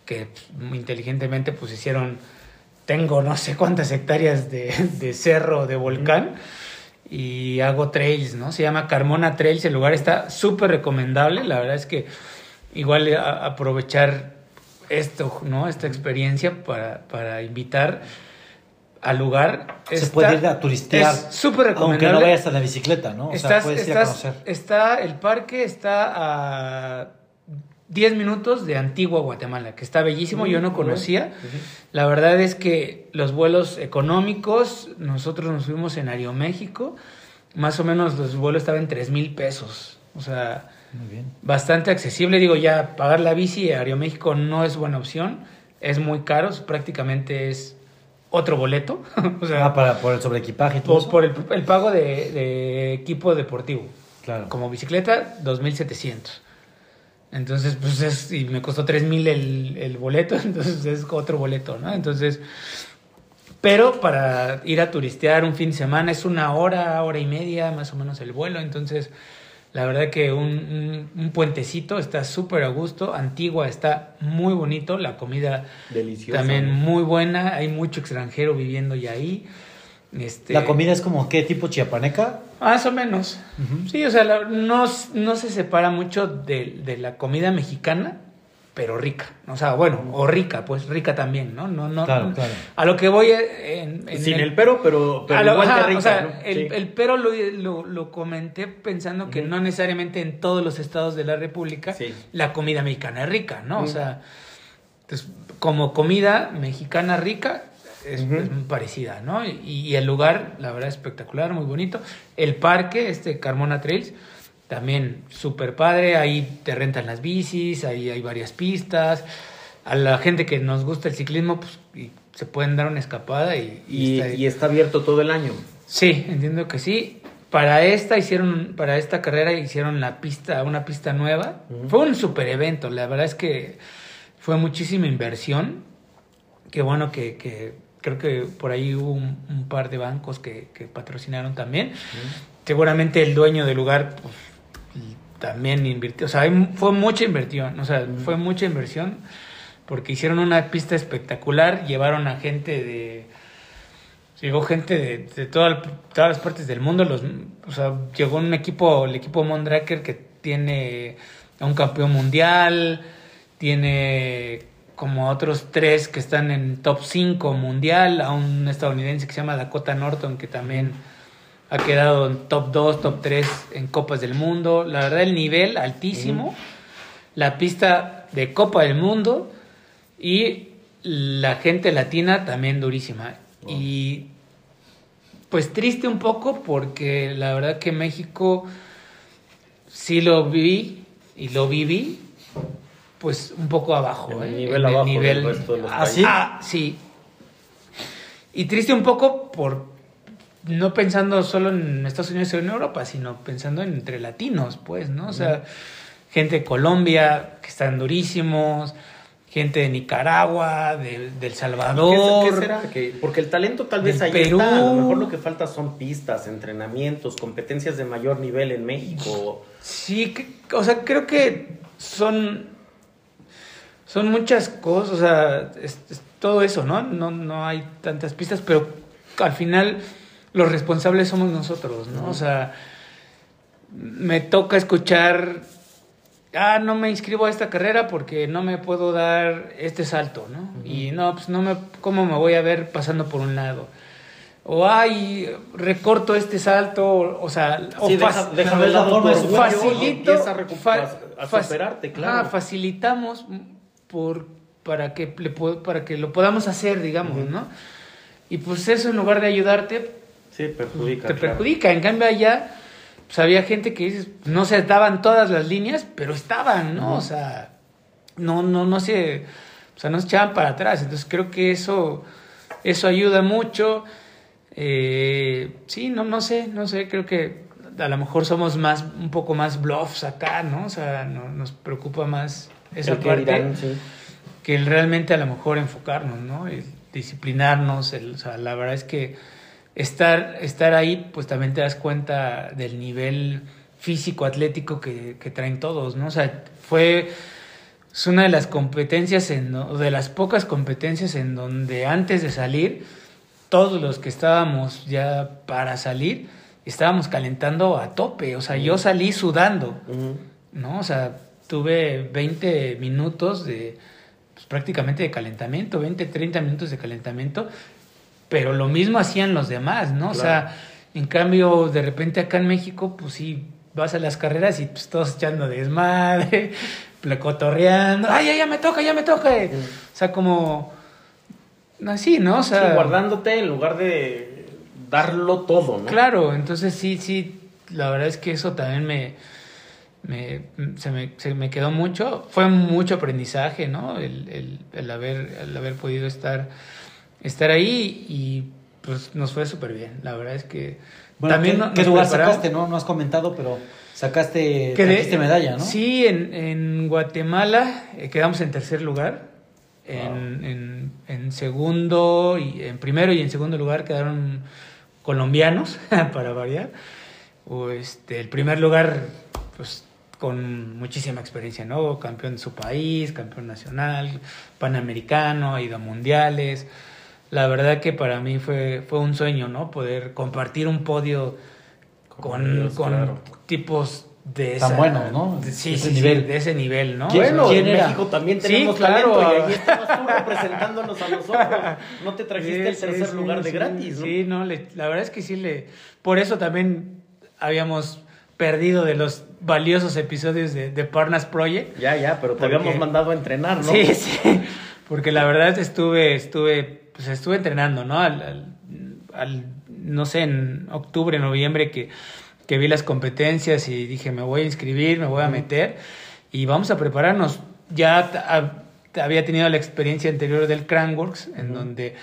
que muy inteligentemente pues hicieron, tengo no sé cuántas hectáreas de, de cerro, de volcán, y hago trails, ¿no? Se llama Carmona Trails, el lugar está súper recomendable, la verdad es que igual a- aprovechar esto, ¿no? Esta experiencia para, para invitar al lugar. Se Está- puede ir a turistear. Es súper Aunque recomendable. no vayas a la bicicleta, ¿no? O sea, Estás- puedes ir a conocer. Está, el parque está a 10 minutos de Antigua Guatemala, que está bellísimo, yo no conocía. La verdad es que los vuelos económicos, nosotros nos fuimos en Aeroméxico, más o menos los vuelos estaban en 3 mil pesos. O sea, Muy bien. bastante accesible. Digo, ya pagar la bici a Aeroméxico no es buena opción, es muy caro, prácticamente es otro boleto. o sea, Ah, para, por el sobreequipaje y todo por, por el, el pago de, de equipo deportivo. Claro. Como bicicleta, 2.700. Entonces, pues es, y me costó 3.000 el, el boleto, entonces es otro boleto, ¿no? Entonces, pero para ir a turistear un fin de semana es una hora, hora y media más o menos el vuelo, entonces la verdad que un, un, un puentecito está súper a gusto, Antigua está muy bonito, la comida también muy buena, hay mucho extranjero viviendo ya ahí. Este, La comida es como, ¿qué tipo chiapaneca? Más o menos. Sí, o sea, la- no, no se separa mucho de, de la comida mexicana, pero rica. O sea, bueno, o rica, pues rica también, ¿no? no, no Claro, claro. A lo que voy en, en Sin el pero, pero, pero lo- igual ajá, rica, o sea, ¿no? el, Sí. el pero lo, lo, lo comenté pensando que no necesariamente en todos los estados de la República Sí. la comida mexicana es rica, ¿no? O sea, entonces, como comida mexicana rica es, muy parecida, ¿no? Y, y el lugar, la verdad, espectacular, muy bonito. El parque, este Carmona Trails, también súper padre. Ahí te rentan las bicis, ahí hay varias pistas. A la gente que nos gusta el ciclismo, pues y se pueden dar una escapada y, y Y, está- y está abierto todo el año. Sí, entiendo que sí. para esta hicieron, para esta carrera hicieron la pista, una pista nueva. Fue un super evento, la verdad es que fue muchísima inversión. Qué bueno que, que creo que por ahí hubo un, un par de bancos que, que patrocinaron también. Seguramente el dueño del lugar pues, también invirtió, o sea, fue mucha inversión, o sea, fue mucha inversión porque hicieron una pista espectacular, llevaron a gente de llegó gente de, de toda todas las partes del mundo, los, o sea, llegó un equipo, el equipo Mondraker que tiene a un campeón mundial, tiene como otros tres que están en top 5 mundial, a un estadounidense que se llama Dakota Norton que también ha quedado en top 2, top 3 en Copas del Mundo. La verdad, el nivel altísimo. La pista de Copa del Mundo y la gente latina también durísima. Y pues triste un poco porque la verdad que México sí lo vi y lo viví pues un poco abajo. En el ¿eh? nivel En el abajo del nivel- resto de los ¿Ah, sí? Ah, sí. Y triste un poco por no pensando solo en Estados Unidos o en Europa, sino pensando en entre latinos, pues, ¿no? O sea, gente de Colombia que están durísimos, gente de Nicaragua, de, del ¿Qué, Salvador. qué será? Que- porque el talento tal vez ahí Perú. está. A lo mejor lo que falta son pistas, entrenamientos, competencias de mayor nivel en México. Sí, o sea, creo que son son muchas cosas, o sea, es, es todo eso, ¿no? ¿no? No hay tantas pistas, pero al final los responsables somos nosotros, ¿no? O sea, me toca escuchar, ah, no me inscribo a esta carrera porque no me puedo dar este salto, ¿no? Y no, pues no me, ¿cómo me voy a ver pasando por un lado? O, ay, recorto este salto, o, o sea, o Sí, deja, deja de la forma de y facilito a, fa- superarte, claro. facilitamos por para que le para que lo podamos hacer digamos no y pues eso en lugar de ayudarte Sí, perjudica. te claro. perjudica. En cambio allá pues había gente que dices no se daban todas las líneas pero estaban no o sea no no no se o sea no se echaban para atrás. Entonces creo que eso eso ayuda mucho. Eh, sí no no sé no sé creo que a lo mejor somos más un poco más bluffs acá no o sea no- nos preocupa más esa El que parte dirán, sí. que el realmente a lo mejor enfocarnos, ¿no? El disciplinarnos, el, o sea, la verdad es que estar, estar ahí, pues también te das cuenta del nivel físico, atlético que, que traen todos, ¿no? O sea, fue, es una de las competencias, en, de las pocas competencias en donde antes de salir, todos los que estábamos ya para salir, estábamos calentando a tope, o sea, yo salí sudando. ¿no? O sea, tuve 20 minutos de pues, prácticamente de calentamiento, 20, 30 minutos de calentamiento, pero lo mismo hacían los demás, ¿no? O sea, en cambio, de repente acá en México, pues sí, vas a las carreras y pues todos echando desmadre, placotorreando, ay, ya, ya me toca, ya me toca. O sea, como así, ¿no? O sea, Sí, guardándote en lugar de darlo todo, ¿no? Claro, entonces sí, sí, la verdad es que eso también me, me, se, me, se me quedó mucho. Fue mucho aprendizaje, ¿no? El, el, el haber, el haber podido estar, estar ahí y pues nos fue súper bien. La verdad es que Bueno, también ¿qué, no- qué lugar preparamos. sacaste? No, no has comentado, pero sacaste medalla, ¿no? Sí, en, en Guatemala eh, quedamos en tercer lugar. En, en, en segundo y en primero y en segundo lugar quedaron colombianos para variar. O este, el primer lugar, pues con muchísima experiencia, ¿no? Campeón de su país, campeón nacional, panamericano, ha ido a mundiales. La verdad que para mí fue, fue un sueño, ¿no? Poder compartir un podio con, con claro. tipos de Tan esa- buenos, ¿no? de- sí, De ese sí, sí, nivel. de ese nivel, ¿no? Bueno, O sea, ¿quién en era? México también Sí, tenemos claro. talento y ahí estabas tú representándonos a nosotros. No te trajiste el tercer sí, lugar de sí, gratis, ¿no? Sí, no, le- la verdad es que sí le... Por eso también habíamos perdido de los valiosos episodios de, de Parnas Project. Ya, ya, pero te Porque- habíamos mandado a entrenar, ¿no? Sí, sí, porque la verdad estuve, estuve, pues estuve entrenando, ¿no? Al, al- al- no sé, en octubre, noviembre que, que vi las competencias y dije, me voy a inscribir, me voy a meter y vamos a prepararnos. Ya a- había tenido la experiencia anterior del Crankworks, en donde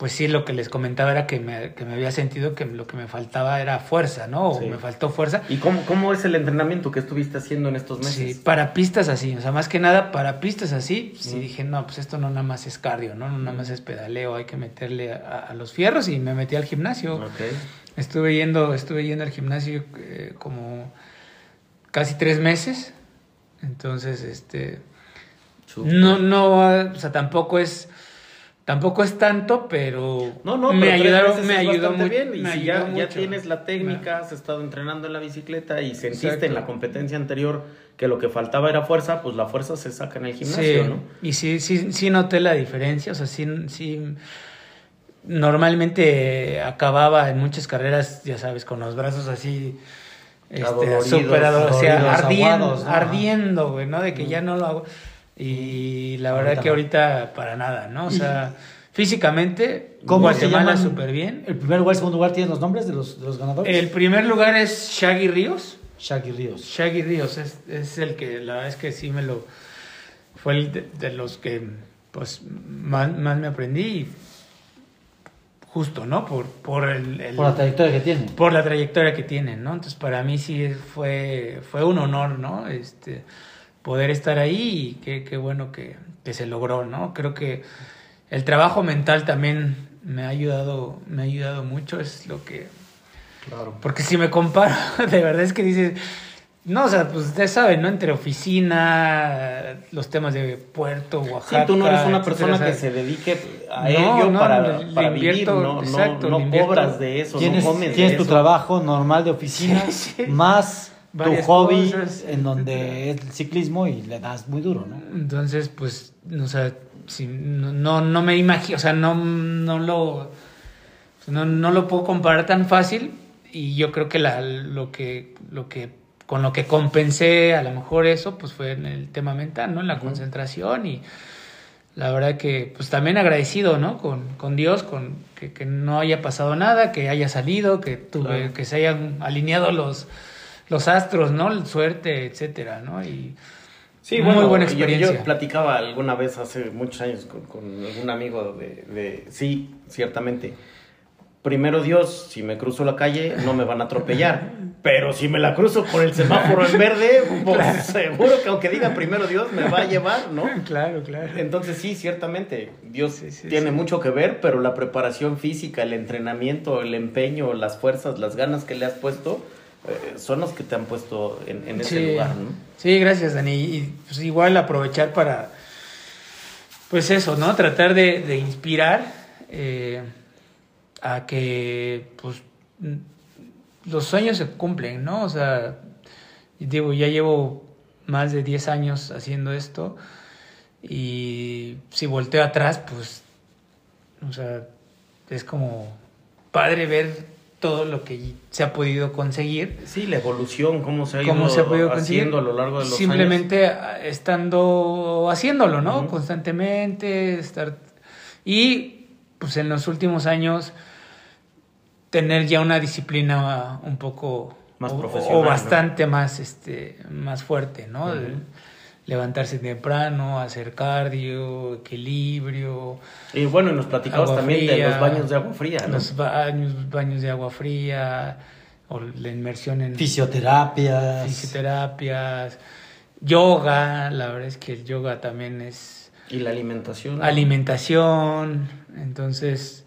pues sí, lo que les comentaba era que me, que me había sentido que lo que me faltaba era fuerza, ¿no? O Sí. me faltó fuerza. ¿Y cómo, cómo es el entrenamiento que estuviste haciendo en estos meses? Sí, para pistas así, o sea, más que nada para pistas así, sí Mm. dije, no, pues esto no nada más es cardio, ¿no? No nada más es pedaleo, hay que meterle a, a los fierros y me metí al gimnasio. Ok. Estuve yendo, estuve yendo al gimnasio eh, como casi tres meses, entonces, este, no, no, o sea, tampoco es, tampoco es tanto, pero No, no, me pero ayudaron, me ayudó mucho. bien. Y si ya, tienes la técnica, has estado entrenando en la bicicleta y sentiste Exacto. en la competencia anterior que lo que faltaba era fuerza, pues la fuerza se saca en el gimnasio, Sí, ¿no? y sí, sí, sí noté la diferencia, o sea, sí, sí, normalmente acababa en muchas carreras, ya sabes, con los brazos así, este, o sea, ardiendo, ardiendo, güey, ¿no? De que ya no lo hago. Y la verdad Ahorita que no. ahorita para nada, ¿no? O sea, físicamente, ¿Cómo Guatemala súper bien. El primer lugar, el segundo lugar, ¿tienes los nombres de los, de los ganadores? El primer lugar es Shaggy Ríos. Shaggy Ríos. Shaggy Ríos es, es el que la verdad es que sí me lo fue el de, de los que pues más, más me aprendí y justo no por por el, el- Por la trayectoria que tiene. por la trayectoria que tienen no entonces para mí sí fue fue un honor no este poder estar ahí y qué, qué bueno que, que se logró no creo que el trabajo mental también me ha ayudado me ha ayudado mucho es lo que Claro. porque si me comparo, de verdad es que dices, no, o sea, pues ustedes saben, ¿no? Entre oficina, los temas de puerto, Sí, Oaxaca. tú no eres una persona que se dedique a No, ello no, para, le- para vivir, invierto, no, no- exacto, no, cobras de eso, Tienes, no comes tienes de tu eso. trabajo normal de oficina, Sí, sí. más tu hobby, cosas, en donde es el ciclismo y le das muy duro, ¿no? Entonces, pues, o sea, si, no, no, no me imagino, o sea, no, no lo, no, no lo puedo comparar tan fácil y yo creo que la, lo que, lo que, con lo que compensé a lo mejor eso, pues fue en el tema mental, ¿no? En la concentración y la verdad que, pues también agradecido, ¿no? Con, con Dios, con que, que no haya pasado nada, que haya salido, que tuve, Claro. que se hayan alineado los, los astros, ¿no? Suerte, etcétera, ¿no? Y, Sí, Muy bueno, buena yo- experiencia. Yo, platicaba alguna vez hace muchos años con, con algún amigo de, de- Sí, ciertamente. Primero Dios, si me cruzo la calle, no me van a atropellar. Pero si me la cruzo por el semáforo en verde, pues seguro que aunque diga primero Dios, me va a llevar, ¿no? Claro, claro. Entonces sí, ciertamente, Dios Sí, sí, tiene sí. mucho que ver, pero la preparación física, el entrenamiento, el empeño, las fuerzas, las ganas que le has puesto, eh, son los que te han puesto en, en ese Sí. lugar, ¿no? Sí, gracias, Dani. Y pues igual aprovechar para, pues eso, ¿no? Tratar de, de inspirar eh, a que, pues, los sueños se cumplen, ¿no? O sea, digo, ya llevo más de 10 años haciendo esto y si volteo atrás, pues, o sea, es como padre ver todo lo que se ha podido conseguir. Sí, la evolución, cómo se ha ido cómo se ha podido conseguir. haciendo a lo largo de los simplemente ah, estando haciéndolo no constantemente estar y pues en los últimos años tener ya una disciplina un poco Más o- profesional, o ¿no? bastante más este más fuerte no levantarse temprano hacer cardio equilibrio. Y bueno, y nos platicabas también de los baños de agua fría, ¿no? los baños baños de agua fría o la inmersión en Fisioterapias. fisioterapias, yoga, la verdad es que el yoga también es Y la alimentación. alimentación, entonces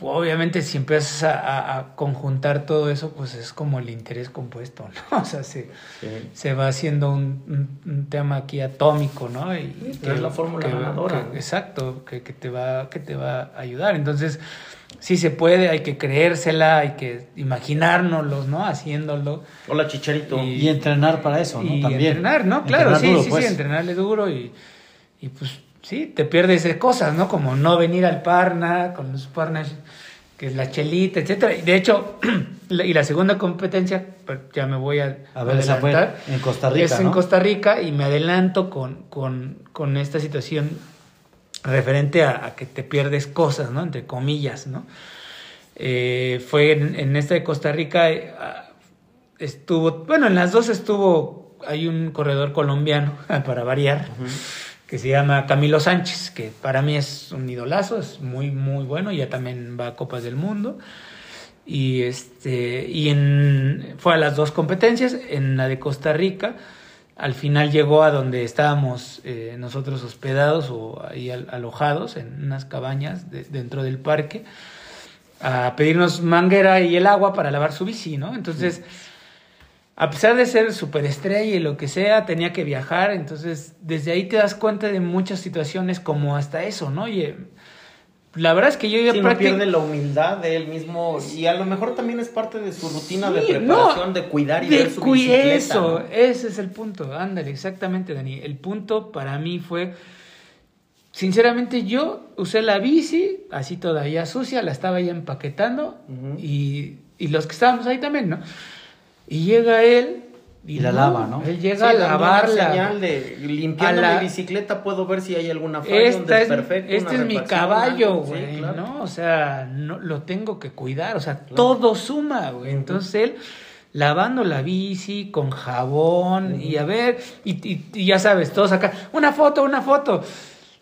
obviamente si empiezas a, a- a conjuntar todo eso, pues es como el interés compuesto, ¿no? O sea, se, Sí. se va haciendo un, un- un tema aquí atómico, ¿no? Y, Sí, pero es la fórmula ganadora. que- exacto, que, que te va, que te va a ayudar. Entonces, sí se puede, hay que creérsela, hay que imaginárnoslos, ¿no? Haciéndolo. Hola, Chicharito. Y- Y entrenar para eso, ¿no? Y También. entrenar, ¿no? Claro, Entrenar sí, duro, sí, pues. sí, entrenarle duro y, y pues sí, te pierdes de cosas, ¿no? Como no venir al Parna, con los Parnas, que es la chelita, etcétera. Y de hecho, y la segunda competencia, pues, ya me voy a, A ver, esa fue en Costa Rica, Es en. Costa Rica y me adelanto con, con, con esta situación referente a, a que te pierdes cosas, ¿no? Entre comillas, ¿no? Eh, fue en, en esta de Costa Rica, eh, ah, estuvo, bueno, en las dos estuvo, hay un corredor colombiano, para variar, que se llama Camilo Sánchez, que para mí es un idolazo, es muy, muy bueno, ya también va a Copas del Mundo. Y, este, y en, fue a las dos competencias, en la de Costa Rica, al final llegó a donde estábamos eh, nosotros hospedados o ahí alojados, en unas cabañas dentro del parque, a pedirnos manguera y el agua para lavar su bici, ¿no? Entonces a pesar de ser superestrella y lo que sea, tenía que viajar, entonces desde ahí te das cuenta de muchas situaciones como hasta eso, ¿no? Y eh, la verdad es que yo ya sí, pierde la humildad de él mismo y a lo mejor también es parte de su rutina de preparación, de cuidar y de ver su bicicleta. Eso, ese es el punto, ándale, exactamente, Dani. El punto para mí fue, sinceramente yo usé la bici, así todavía sucia, la estaba ya empaquetando y, y los que estábamos ahí también, ¿no? Y llega él. Y, la lava, ¿no? Él llega a lavarla. señal de limpiando la... mi bicicleta puedo ver si hay alguna falla, Esta es, Este es mi caballo, güey, ¿no? O sea, no, lo tengo que cuidar, o sea, todo suma, güey. Entonces él lavando la bici con jabón y a ver, y, y, ya sabes, todos acá, una foto, una foto.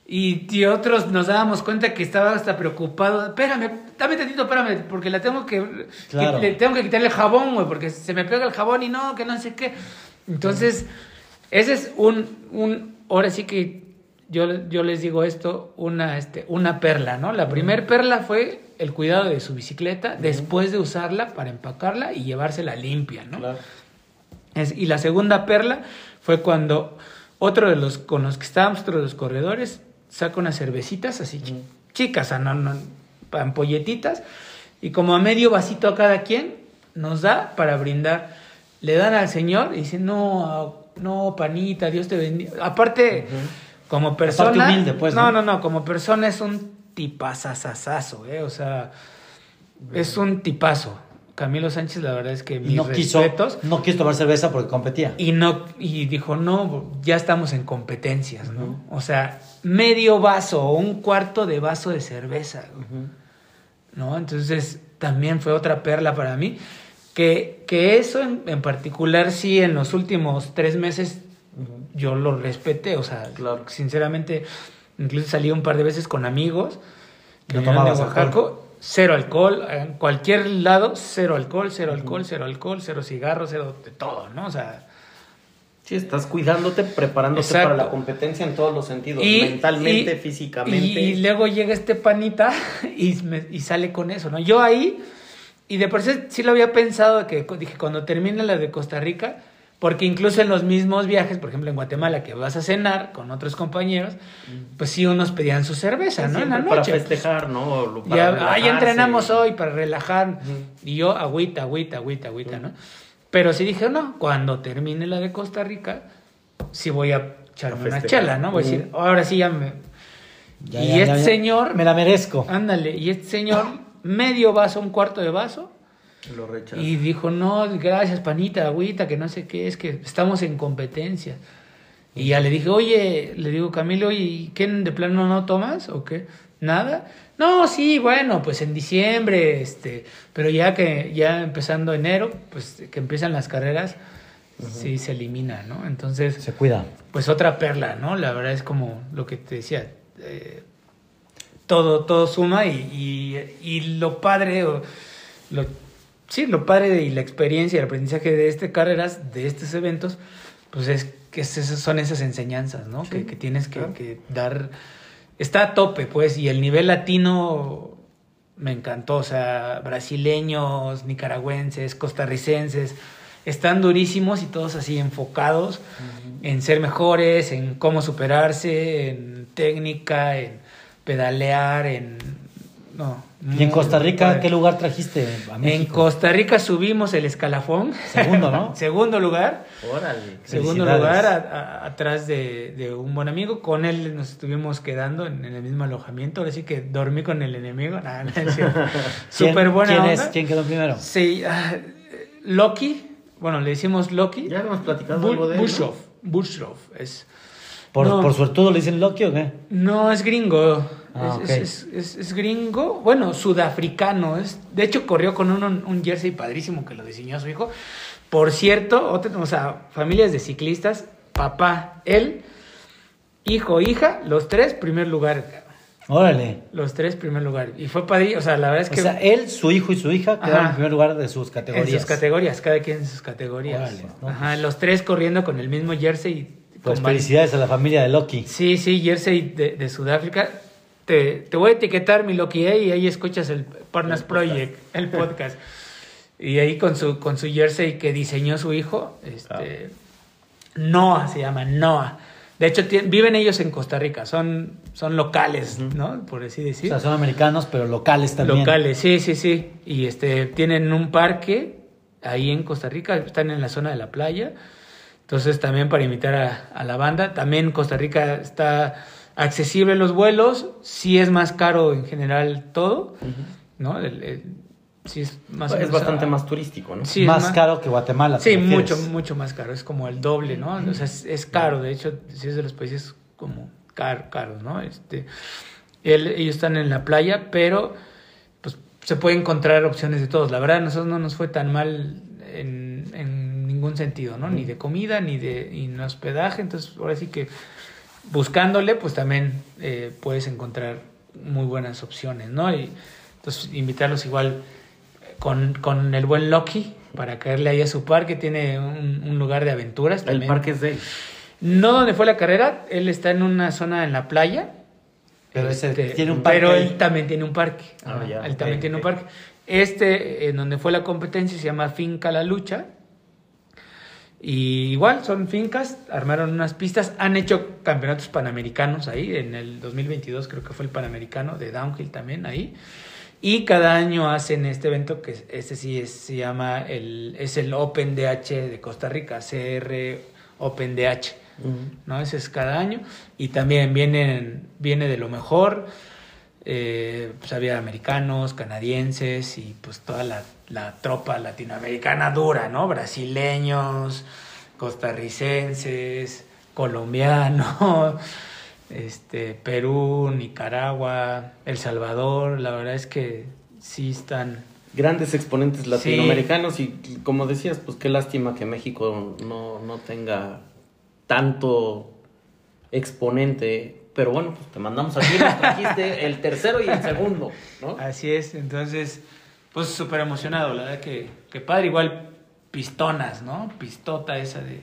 Y, otros nos dábamos cuenta que estaba hasta preocupado. Espérame, dame tantito, espérame, porque la tengo que, le tengo que quitarle el jabón, güey, porque se me pega el jabón y no, que no sé qué. Entonces, ese es un, un, ahora sí que yo, yo les digo esto, una, este, una perla, ¿no? La primer perla fue el cuidado de su bicicleta después de usarla para empacarla y llevársela limpia, ¿no? y la segunda perla fue cuando otro de los con los que estábamos, otro de los corredores, saca unas cervecitas así chicas, no, no, ampolletitas, y como a medio vasito a cada quien nos da para brindar. Le dan al Señor y dicen, no, no, panita, Dios te bendiga. Aparte, como persona... humilde, pues, ¿no? no, no, como persona es un tipazazazazo, ¿eh? O sea, es un tipazo. Camilo Sánchez, la verdad es que mis no respetos. no quiso tomar cerveza porque competía. Y no, y dijo, no, ya estamos en competencias, ¿no? O sea, medio vaso o un cuarto de vaso de cerveza, ¿no? Entonces, también fue otra perla para mí. Que, que eso en, particular, sí, en los últimos tres meses yo lo respeté, o sea, sinceramente, incluso salí un par de veces con amigos. Que no tomabas cero alcohol, en cualquier lado, cero alcohol, cero alcohol, cero alcohol, cero cigarros, cero de todo, ¿no? O sea... Sí, estás cuidándote, preparándote para la competencia en todos los sentidos, mentalmente, físicamente. Y, luego llega este panita y, y sale con eso, ¿no? Yo ahí, y de por sí sí lo había pensado, que dije, cuando termine la de Costa Rica, porque incluso en los mismos viajes, por ejemplo en Guatemala, que vas a cenar con otros compañeros, pues sí unos pedían su cerveza, ¿no? En la noche. Para festejar, ¿no? Para ya, entrenamos hoy para relajar. Y yo, agüita, agüita, agüita, agüita, ¿no? Pero sí dije, no, cuando termine la de Costa Rica, sí voy a echarme una chela, ¿no? Voy a decir, ahora sí ya me... y este señor... Me la merezco. Ándale, y este señor, medio vaso, un cuarto de vaso, y dijo, no, gracias, panita, agüita, que no sé qué, es que estamos en competencia. Y ya le dije, oye, le digo, Camilo, ¿y qué de plano no tomas o qué? ¿Nada? No, sí, bueno, pues en diciembre, este, pero ya que, ya empezando enero, pues que empiezan las carreras, sí se elimina, ¿no? Entonces... Se cuida. Pues otra perla, ¿no? La verdad es como lo que te decía, eh, todo, todo suma y, y, y lo padre, o lo sí, lo padre y la experiencia y el aprendizaje de este carreras, de estos eventos, pues es que son esas enseñanzas, ¿no? que, tienes que, dar. Está a tope, pues, y el nivel latino me encantó, o sea, brasileños, nicaragüenses, costarricenses, están durísimos y todos así enfocados en ser mejores, en cómo superarse, en técnica, en pedalear, en no. ¿Y en Costa Rica qué lugar trajiste a? En Costa Rica subimos el escalafón. Segundo, ¿no? Segundo lugar. Órale. Segundo lugar atrás de, un buen amigo. Con él nos estuvimos quedando en, el mismo alojamiento. Ahora sí que dormí con el enemigo. Nah, Súper buena ¿Quién Es? ¿Quién quedó primero? Sí, uh, Loki. Bueno, le decimos Loki. Ya hemos platicado algo de él. Bushroff. Es... ¿Por, no, ¿Por suertudo le dicen Loki o qué? No, es gringo. Ah, es, es, gringo, bueno, sudafricano. Es, de hecho, corrió con un, un, jersey padrísimo que lo diseñó su hijo. Por cierto, otra, o sea, familias de ciclistas, papá, él hijo, hija, los tres primer lugar. Órale. Los tres primer lugar. Y fue padre, o sea, la verdad es O que sea, él, su hijo y su hija quedaron Ajá. en primer lugar de sus en categorías. sus categorías, cada quien en sus categorías. Órale, no, Ajá, pues- los tres corriendo con el mismo jersey. Pues con felicidades a la familia de Loki. Sí, sí, jersey de, de Sudáfrica. Te, te voy a etiquetar mi Loki A y ahí escuchas el Partners Project, el podcast. Y ahí con su, con su jersey que diseñó su hijo, este, Noah se llama, Noah. De hecho, viven ellos en Costa Rica, son, son locales, ¿no? Por así O decir. sea, son americanos, pero locales también. Locales, sí, sí, sí. Y este tienen un parque ahí en Costa Rica, están en la zona de la playa. Entonces también para invitar a, a la banda. También Costa Rica está accesible los vuelos, sí es más caro en general todo, ¿no? El- el- sí es más es menos, bastante más turístico, ¿no? Sí, más más- caro que Guatemala. Sí, mucho, mucho más caro. Es como el doble, ¿no? O sea, es, es caro. De hecho, sí es de los países como car- caros, ¿no? Este, él- ellos están en la playa, pero pues se puede encontrar opciones de todos. La verdad, a nosotros no nos fue tan mal en, en ningún sentido, ¿no? Ni de comida, ni de ni en hospedaje. Entonces, ahora sí que buscándole, pues también eh, puedes encontrar muy buenas opciones, ¿no? Y entonces invitarlos igual con, con el buen Loki para caerle ahí a su parque. Tiene un, un lugar de aventuras El también. parque es de él. No donde fue la carrera, él está en una zona en la playa. Pero ese Este, tiene un parque Pero él también tiene un parque. Ah, ya, él también tiene un parque. Este, en donde fue la competencia, se llama Finca La Lucha. Y igual, son fincas, armaron unas pistas, han hecho campeonatos panamericanos ahí, en el 2022 creo que fue el panamericano de downhill también ahí. Y cada año hacen este evento que es- este sí es- se llama el, es el Open DH de Costa Rica, CR Open DH. ¿no? Ese es cada año. Y también vienen, viene de lo mejor. Eh, pues había americanos, canadienses y pues toda la, la tropa latinoamericana dura, ¿no? Brasileños, costarricenses, colombianos, este, Perú, Nicaragua, El Salvador. La verdad es que sí están... Grandes exponentes latinoamericanos y y como decías, pues qué lástima que México no, no tenga tanto exponente. Pero bueno, pues te mandamos aquí, nos trajiste el tercero y el segundo, ¿no? Así es, entonces, pues súper emocionado, la verdad que, que padre, igual pistonas, ¿no? Pistota esa de,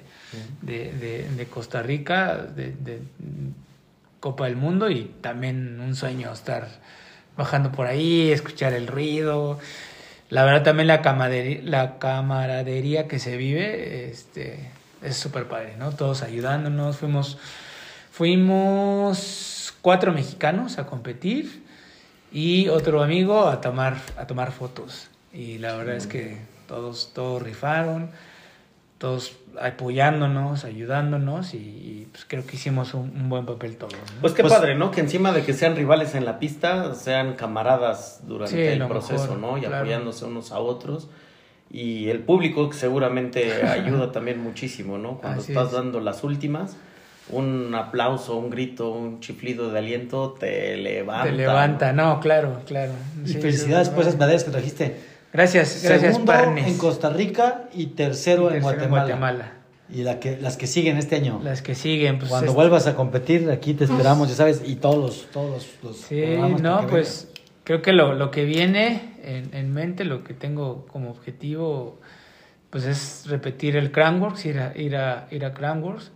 de, de- de Costa Rica, de, de Copa del Mundo y también un sueño estar bajando por ahí, escuchar el ruido. La verdad también la camaradería, la camaradería que se vive este, es súper padre, ¿no? Todos ayudándonos, fuimos, fuimos cuatro mexicanos a competir y otro amigo a tomar, a tomar fotos. Y la verdad es que todos, todos rifaron, todos apoyándonos, ayudándonos y, y, pues creo que hicimos un, un buen papel todos. ¿no? Pues qué Pues- padre, ¿no? Que encima de que sean rivales en la pista, sean camaradas durante Sí, el proceso, mejor, ¿no? Y claro. apoyándose unos a otros. Y el público que seguramente ayuda también muchísimo, ¿no? Cuando Así estás es. dando las últimas, un aplauso, un grito, un chiflido de aliento te levanta. Te levanta, no, claro, claro. Y Sí, felicidades por esas medallas que trajiste. Gracias, gracias, Segundo Parnes. en Costa Rica y tercero, Y en, Guatemala. Y la que, las que siguen este año. Las que siguen, pues. Cuando vuelvas a competir, aquí te esperamos, ya sabes, y todos los, todos los, Sí, no, que pues creo que lo, lo que viene en, en mente, lo que tengo como objetivo, pues es repetir el Cranworks, ir a, ir a, ir a Cranworks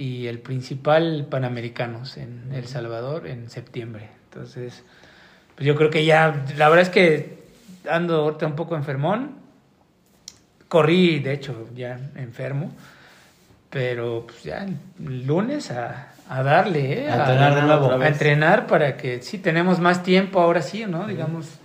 y el principal Panamericanos en El Salvador en septiembre. Entonces, pues yo creo que ya, la verdad es que ando ahorita un poco enfermón. Corrí, de hecho, ya enfermo. Pero pues ya el lunes a, a darle, ¿eh? A entrenar de nuevo. A entrenar para que sí tenemos más tiempo ahora sí, ¿no? Digamos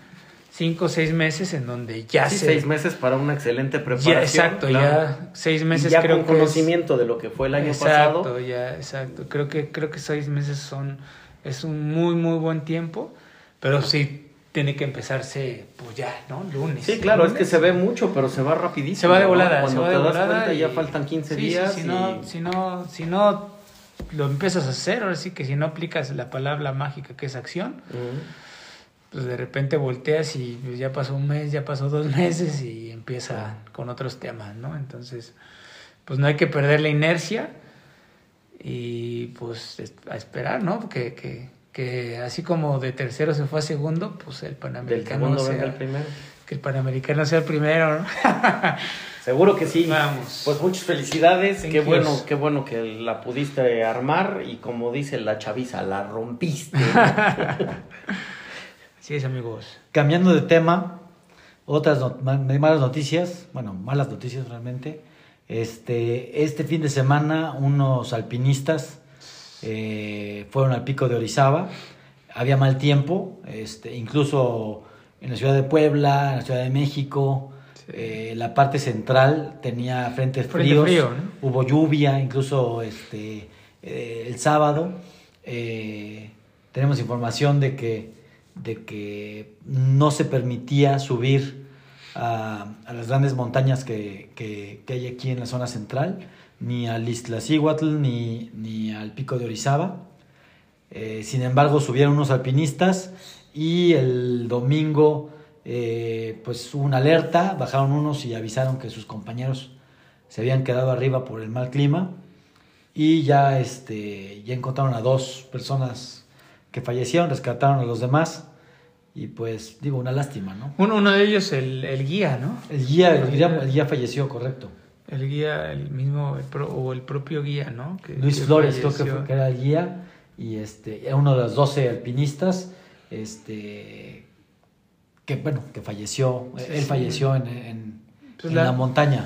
cinco o seis meses en donde ya Sí, se... seis meses para una excelente preparación. ya, exacto, claro. ya seis meses y ya creo con que es- conocimiento de lo que fue el año exacto, pasado. ya, exacto. Creo que, creo que seis meses son, es un muy, muy buen tiempo, pero sí tiene que empezarse, pues ya, ¿no? Lunes. Sí, claro, es Lunes. que se ve mucho, pero se va rapidísimo. Se va de ¿no? volada, Cuando se va de te das volada cuenta y- ya faltan 15 Sí, sí, días. si, y- no, si, no, si no lo empiezas a hacer, ahora sí que si no aplicas la palabra mágica que es acción, Ujú. Pues de repente volteas y pues, ya pasó un mes, ya pasó dos meses y empieza con otros temas, ¿no? Entonces, pues no hay que perder la inercia Y pues es- a esperar, ¿no? Que, que, que así como de tercero se fue a segundo, pues el Del Panamericano segundo sea, el primero. que el Panamericano sea el primero, ¿no? Seguro que sí. Vamos. Pues muchas felicidades. Thank Qué bueno, qué bueno que la pudiste armar y como dice la chaviza, la rompiste. Así es, amigos. Cambiando de tema, otras malas noticias, bueno, malas noticias realmente. Este, este fin de semana unos alpinistas eh, fueron al pico de Orizaba. Había mal tiempo, este, incluso en la ciudad de Puebla, en la ciudad de México, Sí. eh, la parte central tenía frentes Frente fríos, frío, ¿no? hubo lluvia, incluso este, eh, el sábado. tenemos información de que, de que no se permitía subir a, las grandes montañas que, que- que hay aquí en la zona central, ni al Iztaccíhuatl ni, ni al pico de Orizaba. Eh, sin embargo, subieron unos alpinistas y el domingo eh, pues hubo una alerta, bajaron unos y avisaron que sus compañeros se habían quedado arriba por el mal clima y ya, este, ya encontraron a dos personas que fallecieron, rescataron a los demás y pues digo, una lástima, ¿no? Uno, uno de ellos, el, el guía, ¿no? El guía, el guía, el guía falleció, correcto. El guía, el mismo, el pro- o el propio guía, ¿no? Que- Luis que Flores creo que, falleció. fue, que era el guía y este, era uno de los 12 alpinistas este, que, bueno, que falleció, Sí, él sí. falleció en, en- Pues en la- la montaña.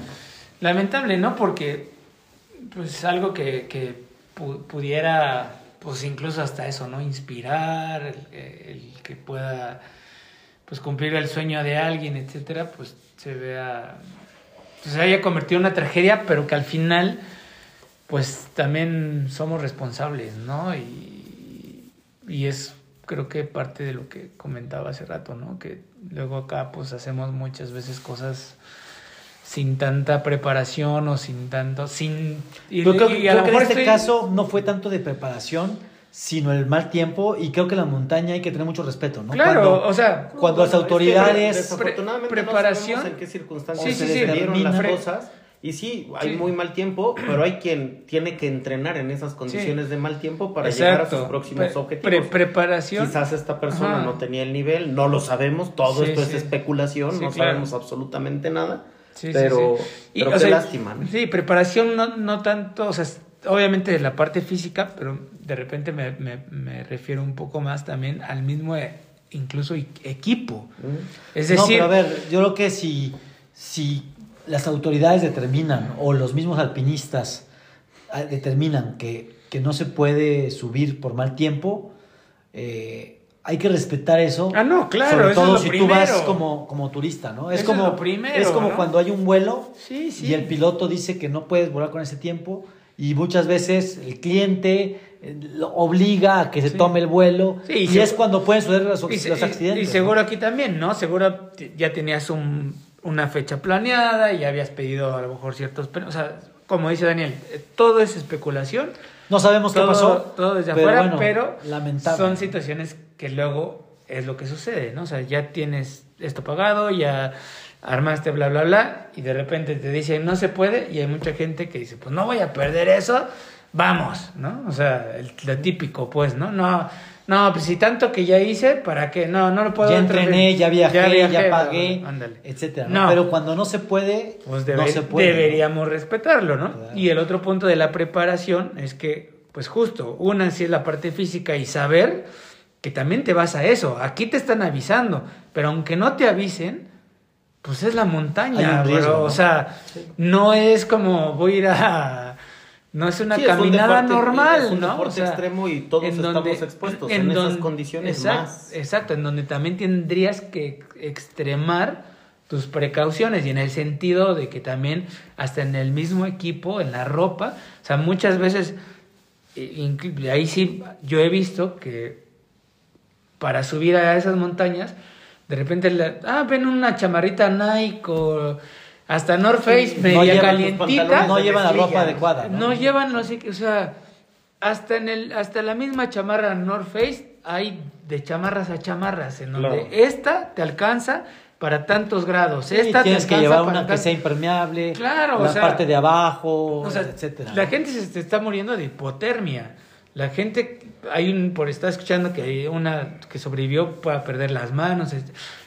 Lamentable, ¿no? Porque, pues, algo que, que pu- pudiera, pues, incluso hasta eso, ¿no? Inspirar, el, que pueda, pues, cumplir el sueño de alguien, etcétera, pues, se vea, pues, se haya convertido en una tragedia, pero que al final, pues, también somos responsables, ¿no? Y, y es, creo que parte de lo que comentaba hace rato, ¿no? Que luego acá, pues, hacemos muchas veces cosas sin tanta preparación o sin tanto sin y, Pero creo, y a creo lo que en mejor este estoy- caso no fue tanto de preparación, sino el mal tiempo y creo que en la montaña hay que tener mucho respeto, ¿no? claro Cuando- o sea cuando las Bueno, es que autoridades- desafortunadamente Pre- no preparación. sabemos en qué circunstancias Sí, se sí, sí. dieron las cosas. Y sí, hay Sí. muy mal tiempo, pero hay quien tiene que entrenar en esas condiciones de mal tiempo para llegar a sus próximos Pre- objetivos. pre- preparación Quizás esta persona Ajá. no tenía el nivel, no lo sabemos, todo Sí, esto sí. es especulación, Sí, no claro. sabemos absolutamente nada. Sí, sí, pero sí. Y, pero qué sea, lástima, ¿no? Sí, preparación no, no tanto, o sea, obviamente de la parte física, pero de repente me, me- me refiero un poco más también al mismo, eh, incluso e- equipo. Mm. Es no, decir, pero a ver, yo creo que si, si las autoridades determinan o los mismos alpinistas ah, determinan que, que no se puede subir por mal tiempo, eh, hay que respetar eso. Ah, no, claro, Sobre eso todo es lo si tú vas primero. como, como turista, ¿no? Es Eso es como, lo primero, es como ¿no? cuando hay un vuelo Sí, sí. y el piloto dice que no puedes volar con ese tiempo y muchas veces el cliente eh, lo obliga a que se Sí. tome el vuelo Sí, y y, es cuando pueden suceder los, Y, accidentes. y seguro aquí también, ¿no? Seguro ya tenías un- una fecha planeada y ya habías pedido a lo mejor ciertos... O sea, como dice Daniel, eh, todo es especulación. No sabemos qué todo, pasó. todo desde pero afuera, bueno, pero lamentable. son situaciones que luego es lo que sucede, ¿no? O sea, ya tienes esto pagado, ya armaste bla, bla, bla, y de repente te dicen no se puede, y hay mucha gente que dice, pues no voy a perder eso, vamos, ¿no? O sea, el- lo típico, pues, ¿no? No, no, pues si tanto que ya hice, ¿para qué? No, no lo puedo ya entrené, ya viajé, ya, viajé, pagué, ándale. etcétera. ¿no? No. Pero cuando no se puede, Pues no se puede. ¿no? deberíamos respetarlo, ¿no? Claro. Y el otro punto de la preparación es que, pues justo, una sí es la parte física y saber que también te vas a eso. Aquí te están avisando, pero aunque no te avisen, pues es la montaña, riesgo. O sea, no es como voy a ir a... No es una Sí, es un caminada deporte- normal, es un ¿no? deporte extremo y todos estamos expuestos en esas condiciones exacto, más. Exacto, en donde también tendrías que extremar tus precauciones y en el sentido de que también hasta en el mismo equipo, en la ropa, o sea, muchas veces, inclu- ahí sí, yo he visto que para subir a esas montañas, de repente, le- ah, ven una chamarrita Nike o hasta North Face, no media llevan los calientita, no llevan la ropa adecuada. ¿no? no llevan, no sé qué, o sea, hasta en el, hasta la misma chamarra North Face hay de chamarras a chamarras, en donde Claro. esta te alcanza para tantos grados. Sí, Esta te tienes que alcanza llevar una que sea impermeable, Claro, la o sea, parte de abajo, O sea, etcétera. la ¿no? gente se se está muriendo de hipotermia. La gente, hay un, por estar escuchando que hay una que sobrevivió para perder las manos.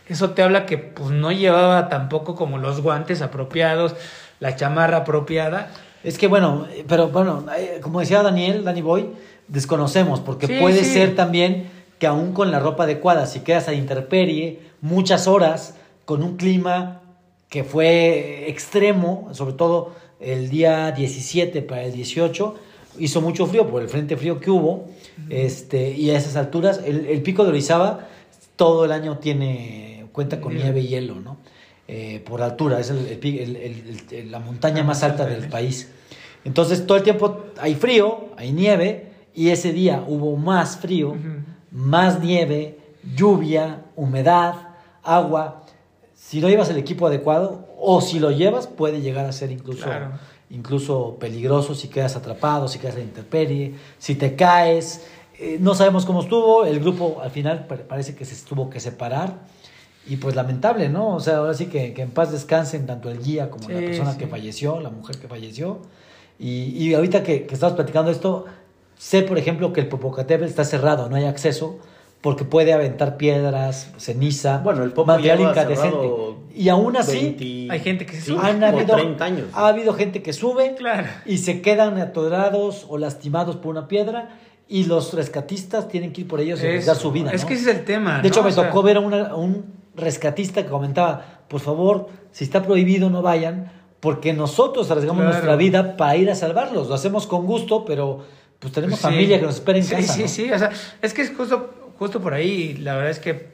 Eso te habla que pues no llevaba tampoco como los guantes apropiados, la chamarra apropiada. Es que bueno, pero bueno, eh, como decía Daniel, Danny Boy, desconocemos, porque Sí, puede sí. ser también que aún con la ropa adecuada, si quedas a intemperie muchas horas, con un clima que fue extremo, sobre todo el día 17 para el 18, hizo mucho frío por el frente frío que hubo, este, y a esas alturas, el, el pico de Orizaba todo el año tiene, cuenta con Nieve. y hielo, ¿no? Eh, por altura, es el- el el- la montaña más alta del país. Entonces todo el tiempo hay frío, hay nieve, y ese día hubo más frío, más nieve, lluvia, humedad, agua. Si no llevas el equipo adecuado, o si lo llevas, puede llegar a ser incluso, Claro. incluso peligroso si quedas atrapado, si quedas en intemperie, si te caes. Eh, no sabemos cómo estuvo, el grupo al final pa- parece que se tuvo que separar. Y pues lamentable, ¿no? O sea, ahora sí que, que en paz descansen tanto el guía como la Sí, persona sí. que falleció, la mujer que falleció. Y, y ahorita que, que estamos platicando esto, sé, por ejemplo, que el Popocatépetl está cerrado, no hay acceso, porque puede aventar piedras, ceniza, Bueno, el Popo material incandescente. Y aún así, 20 Hay gente que se sube. han habido, 30 años. ha habido gente que sube Claro. y se quedan atorados o lastimados por una piedra y los rescatistas tienen que ir por ellos y arriesgar su vida. Es ¿no? que ese es el tema. De hecho, ¿no? me O sea, tocó ver a, una- a un rescatista que comentaba, por favor, si está prohibido no vayan, porque nosotros arriesgamos Claro. nuestra vida para ir a salvarlos. Lo hacemos con gusto, pero pues tenemos Sí. familia que nos espera en sí, casa. Sí, ¿no? sí, o sea, es que es justo, justo por ahí. La verdad es que,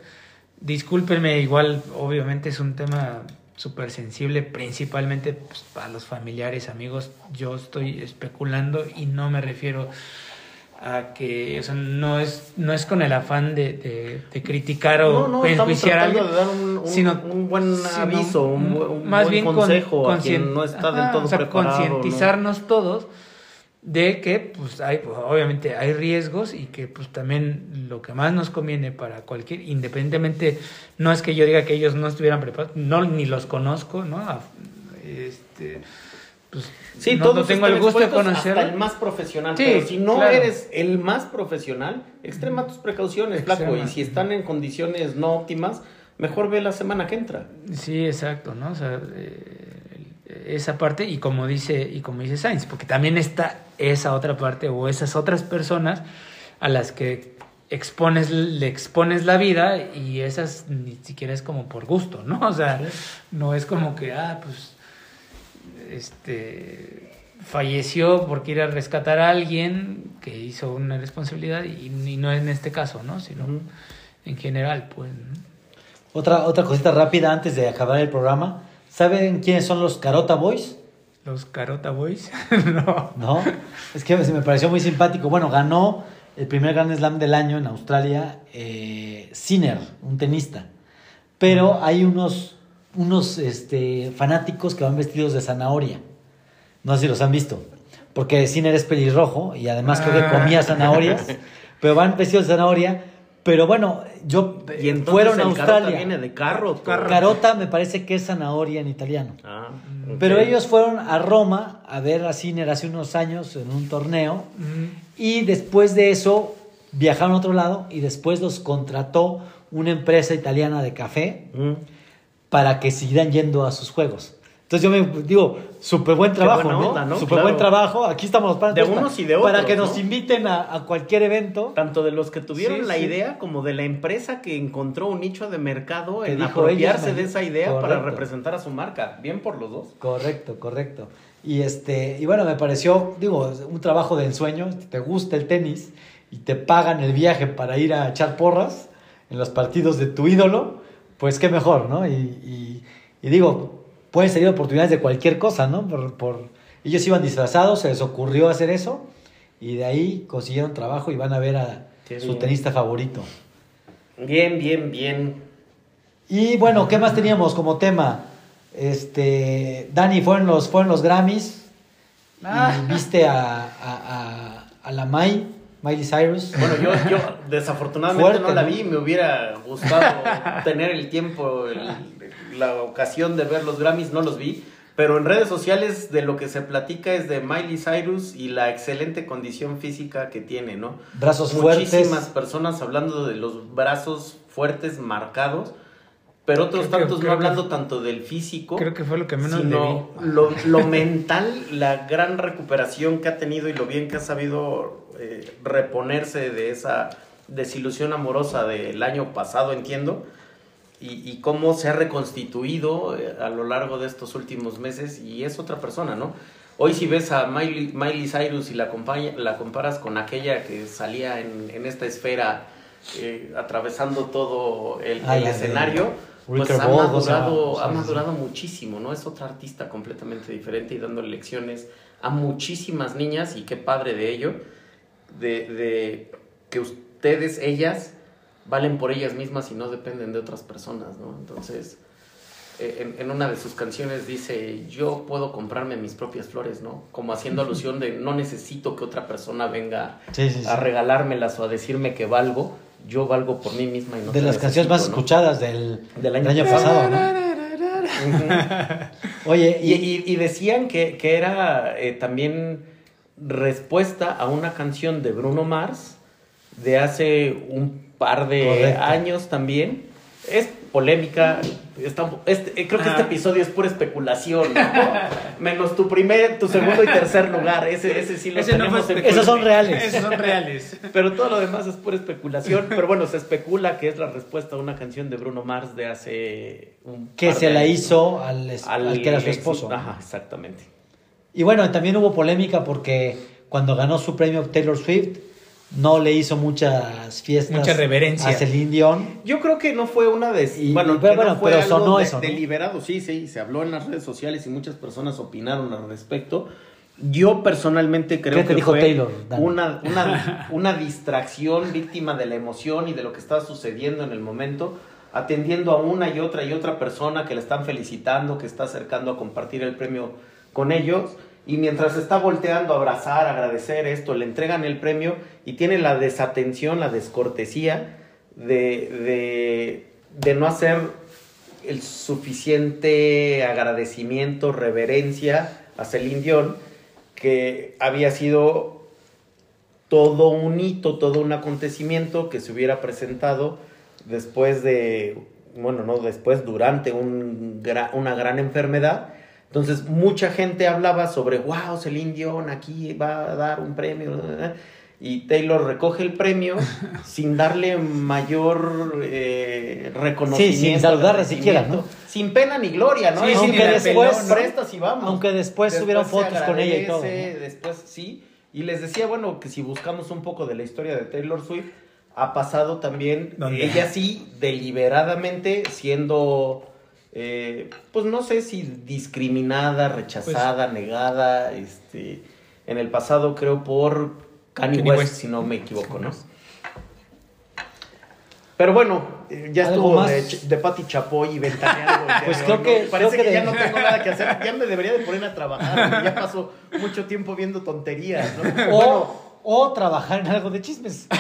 discúlpenme, igual, obviamente es un tema súper sensible, principalmente pues, para los familiares, amigos. Yo estoy especulando y no me refiero a que, o sea, no es, no es con el afán de, de- de criticar o No, no, enjuiciar a alguien. de dar un, un- sino- un buen aviso, un, más buen bien con- consejo a conscien- quien no está Ajá, del todo o sea, concientizarnos todos de que pues hay pues, obviamente hay riesgos y que pues también lo que más nos conviene para cualquier independientemente no es que yo diga que ellos no estuvieran preparados no ni los conozco no A- este pues Sí, no, todos no tengo el gusto de Hasta el más profesional. Sí, pero si no claro. eres el más profesional, extrema tus precauciones, flaco. Y si están en condiciones no óptimas, mejor ve la semana que entra. Sí, exacto, ¿no? O sea, eh, esa parte y como dice y como dice Sainz, porque también está esa otra parte o esas otras personas a las que expones le expones la vida y esas ni siquiera es como por gusto, ¿no? O sea, no es como que ah, pues este falleció porque ir a rescatar a alguien que hizo una responsabilidad y, y no en este caso, ¿no? Sino en general, pues. ¿no? Otra, otra cosita rápida antes de acabar el programa. ¿Saben quiénes son los Carota Boys? Los Carota Boys, no. ¿No? Es que se me pareció muy simpático. Bueno, ganó el primer Grand Slam del año en Australia eh, Sinner, un tenista. Pero hay unos, unos este, fanáticos que van vestidos de zanahoria. No sé si los han visto. Porque Sinner es pelirrojo y además creo que Ah. comía zanahorias. pero van vestidos de zanahoria. Pero bueno, yo Y entonces fueron a el carota Australia. viene de carro. todo. Carota me parece que es zanahoria en italiano. Ah, Mm. Pero ellos fueron a Roma a ver a Sinner hace unos años en un torneo Mm, y después de eso viajaron a otro lado y después los contrató una empresa italiana de café Mm. Para que siguieran yendo a sus juegos. Entonces yo me digo, súper buen trabajo, ¿no? onda, ¿no? Súper Claro. buen trabajo. Aquí estamos los De unos y de Para otros, que nos ¿no? inviten a, a cualquier evento. Tanto de los que tuvieron Sí, la sí. idea como de la empresa que encontró un nicho de mercado Que en apropiarse de esa idea para representar a su marca. Bien por los dos. Correcto, correcto. Y este, y bueno, me pareció, digo, un trabajo de ensueño. Te gusta el tenis y te pagan el viaje para ir a echar porras en los partidos de tu ídolo, pues qué mejor, ¿no? Y, y- y digo, pueden salir oportunidades de cualquier cosa, ¿no? Por, por- ellos iban disfrazados, se les ocurrió hacer eso y de ahí consiguieron trabajo y van a ver a Qué su bien. tenista favorito. Bien, bien, bien. Y bueno, ¿qué más teníamos como tema? Este, Dani, fueron los, fueron los Grammys Ah. y viste a, a, a, a la Mai, Miley Cyrus. Bueno, yo, yo desafortunadamente Fuerte, no la ¿no? vi. Me hubiera gustado tener el tiempo, el la ocasión de ver los Grammys, no los vi. Pero en redes sociales de lo que se platica es de Miley Cyrus y la excelente condición física que tiene, ¿no? Brazos Muchísimas fuertes. personas hablando de los brazos fuertes, marcados, pero otros Creo que- tantos no que- hablando tanto del físico, Creo que fue lo que menos le vi. lo, lo mental, la gran recuperación que ha tenido y lo bien que ha sabido eh, reponerse de esa desilusión amorosa del año pasado, entiendo, y, y cómo se ha reconstituido eh, a lo largo de estos últimos meses y es otra persona, ¿no? Hoy si ves a Miley, Miley Cyrus y la, acompaña- la comparas con aquella que salía en, en esta esfera eh, atravesando todo el, el la de escenario, pues ha Ball, o sea, madurado, ha sí, madurado muchísimo, ¿no? Es otra artista completamente diferente y dando lecciones a muchísimas niñas y qué padre de ello, de, de que ustedes, ellas, valen por ellas mismas y no dependen de otras personas, ¿no? Entonces, eh, en, en una de sus canciones dice, yo puedo comprarme mis propias flores, ¿no? Como haciendo alusión de no necesito que otra persona venga Sí, sí, sí. a regalármelas o a decirme que valgo, yo valgo por mí misma y no de las canciones más escuchadas del, Del del año pasado. ¿no? Oye, y- y decían que, que era eh, también respuesta a una canción de Bruno Mars de hace un par de Correcto. años también. Es polémica. está- este- creo que este Ah. episodio es pura especulación, ¿no? Menos tu primer, tu segundo y tercer lugar. Ese, ese sí lo Ese no tenemos en especulación. Esos son reales. Esos son reales. pero todo lo demás es pura especulación. Pero bueno, se especula que es la respuesta a una canción de Bruno Mars de hace un que par se de la años. hizo al, es- al que era su esposo. Ajá, exactamente. Y bueno, también hubo polémica porque cuando ganó su premio Taylor Swift, no le hizo muchas fiestas Mucha reverencia. a Celine Dion. Yo creo que no fue una de... Y- bueno, pero bueno, no fue pero algo sonó de- eso, ¿no? Deliberado, sí, sí. Se habló en las redes sociales y muchas personas opinaron al respecto. Yo personalmente creo ¿Qué te que dijo fue Taylor, una, una, una distracción víctima de la emoción y de lo que estaba sucediendo en el momento, atendiendo a una y otra y otra persona que le están felicitando, que está acercando a compartir el premio con ellos. Y mientras está volteando a abrazar, agradecer esto, le entregan el premio y tiene la desatención, la descortesía de, de, de no hacer el suficiente agradecimiento, reverencia a Celine Dion, que había sido todo un hito, todo un acontecimiento que se hubiera presentado después de, bueno, no después, durante un una gran enfermedad. Entonces, mucha gente hablaba sobre, wow, Celine Dion aquí va a dar un premio. Y Taylor recoge el premio sin darle mayor eh, reconocimiento. Sí, sin saludarla siquiera, ¿no? Sin pena ni gloria, ¿no? Sí, la después- pelón, prestas y vamos. Aunque después subieron se fotos con ella y todo, ¿no? Después sí. Y les decía, bueno, que si buscamos un poco de la historia de Taylor Swift, ha pasado también, ¿Dónde? ella sí, deliberadamente siendo, eh, pues no sé si discriminada, rechazada, Pues negada, este, en el pasado creo por Kanye, West, West. si no me equivoco, ¿no? Pero bueno, eh, ya ¿Algo estuvo más? de, de Pati Chapoy y día Pues creo que- ¿no? Parece creo que, que ya de- no tengo nada que hacer. Ya me debería de poner a trabajar. Ya paso mucho tiempo viendo tonterías, ¿no? O, Bueno, o trabajar en algo de chismes.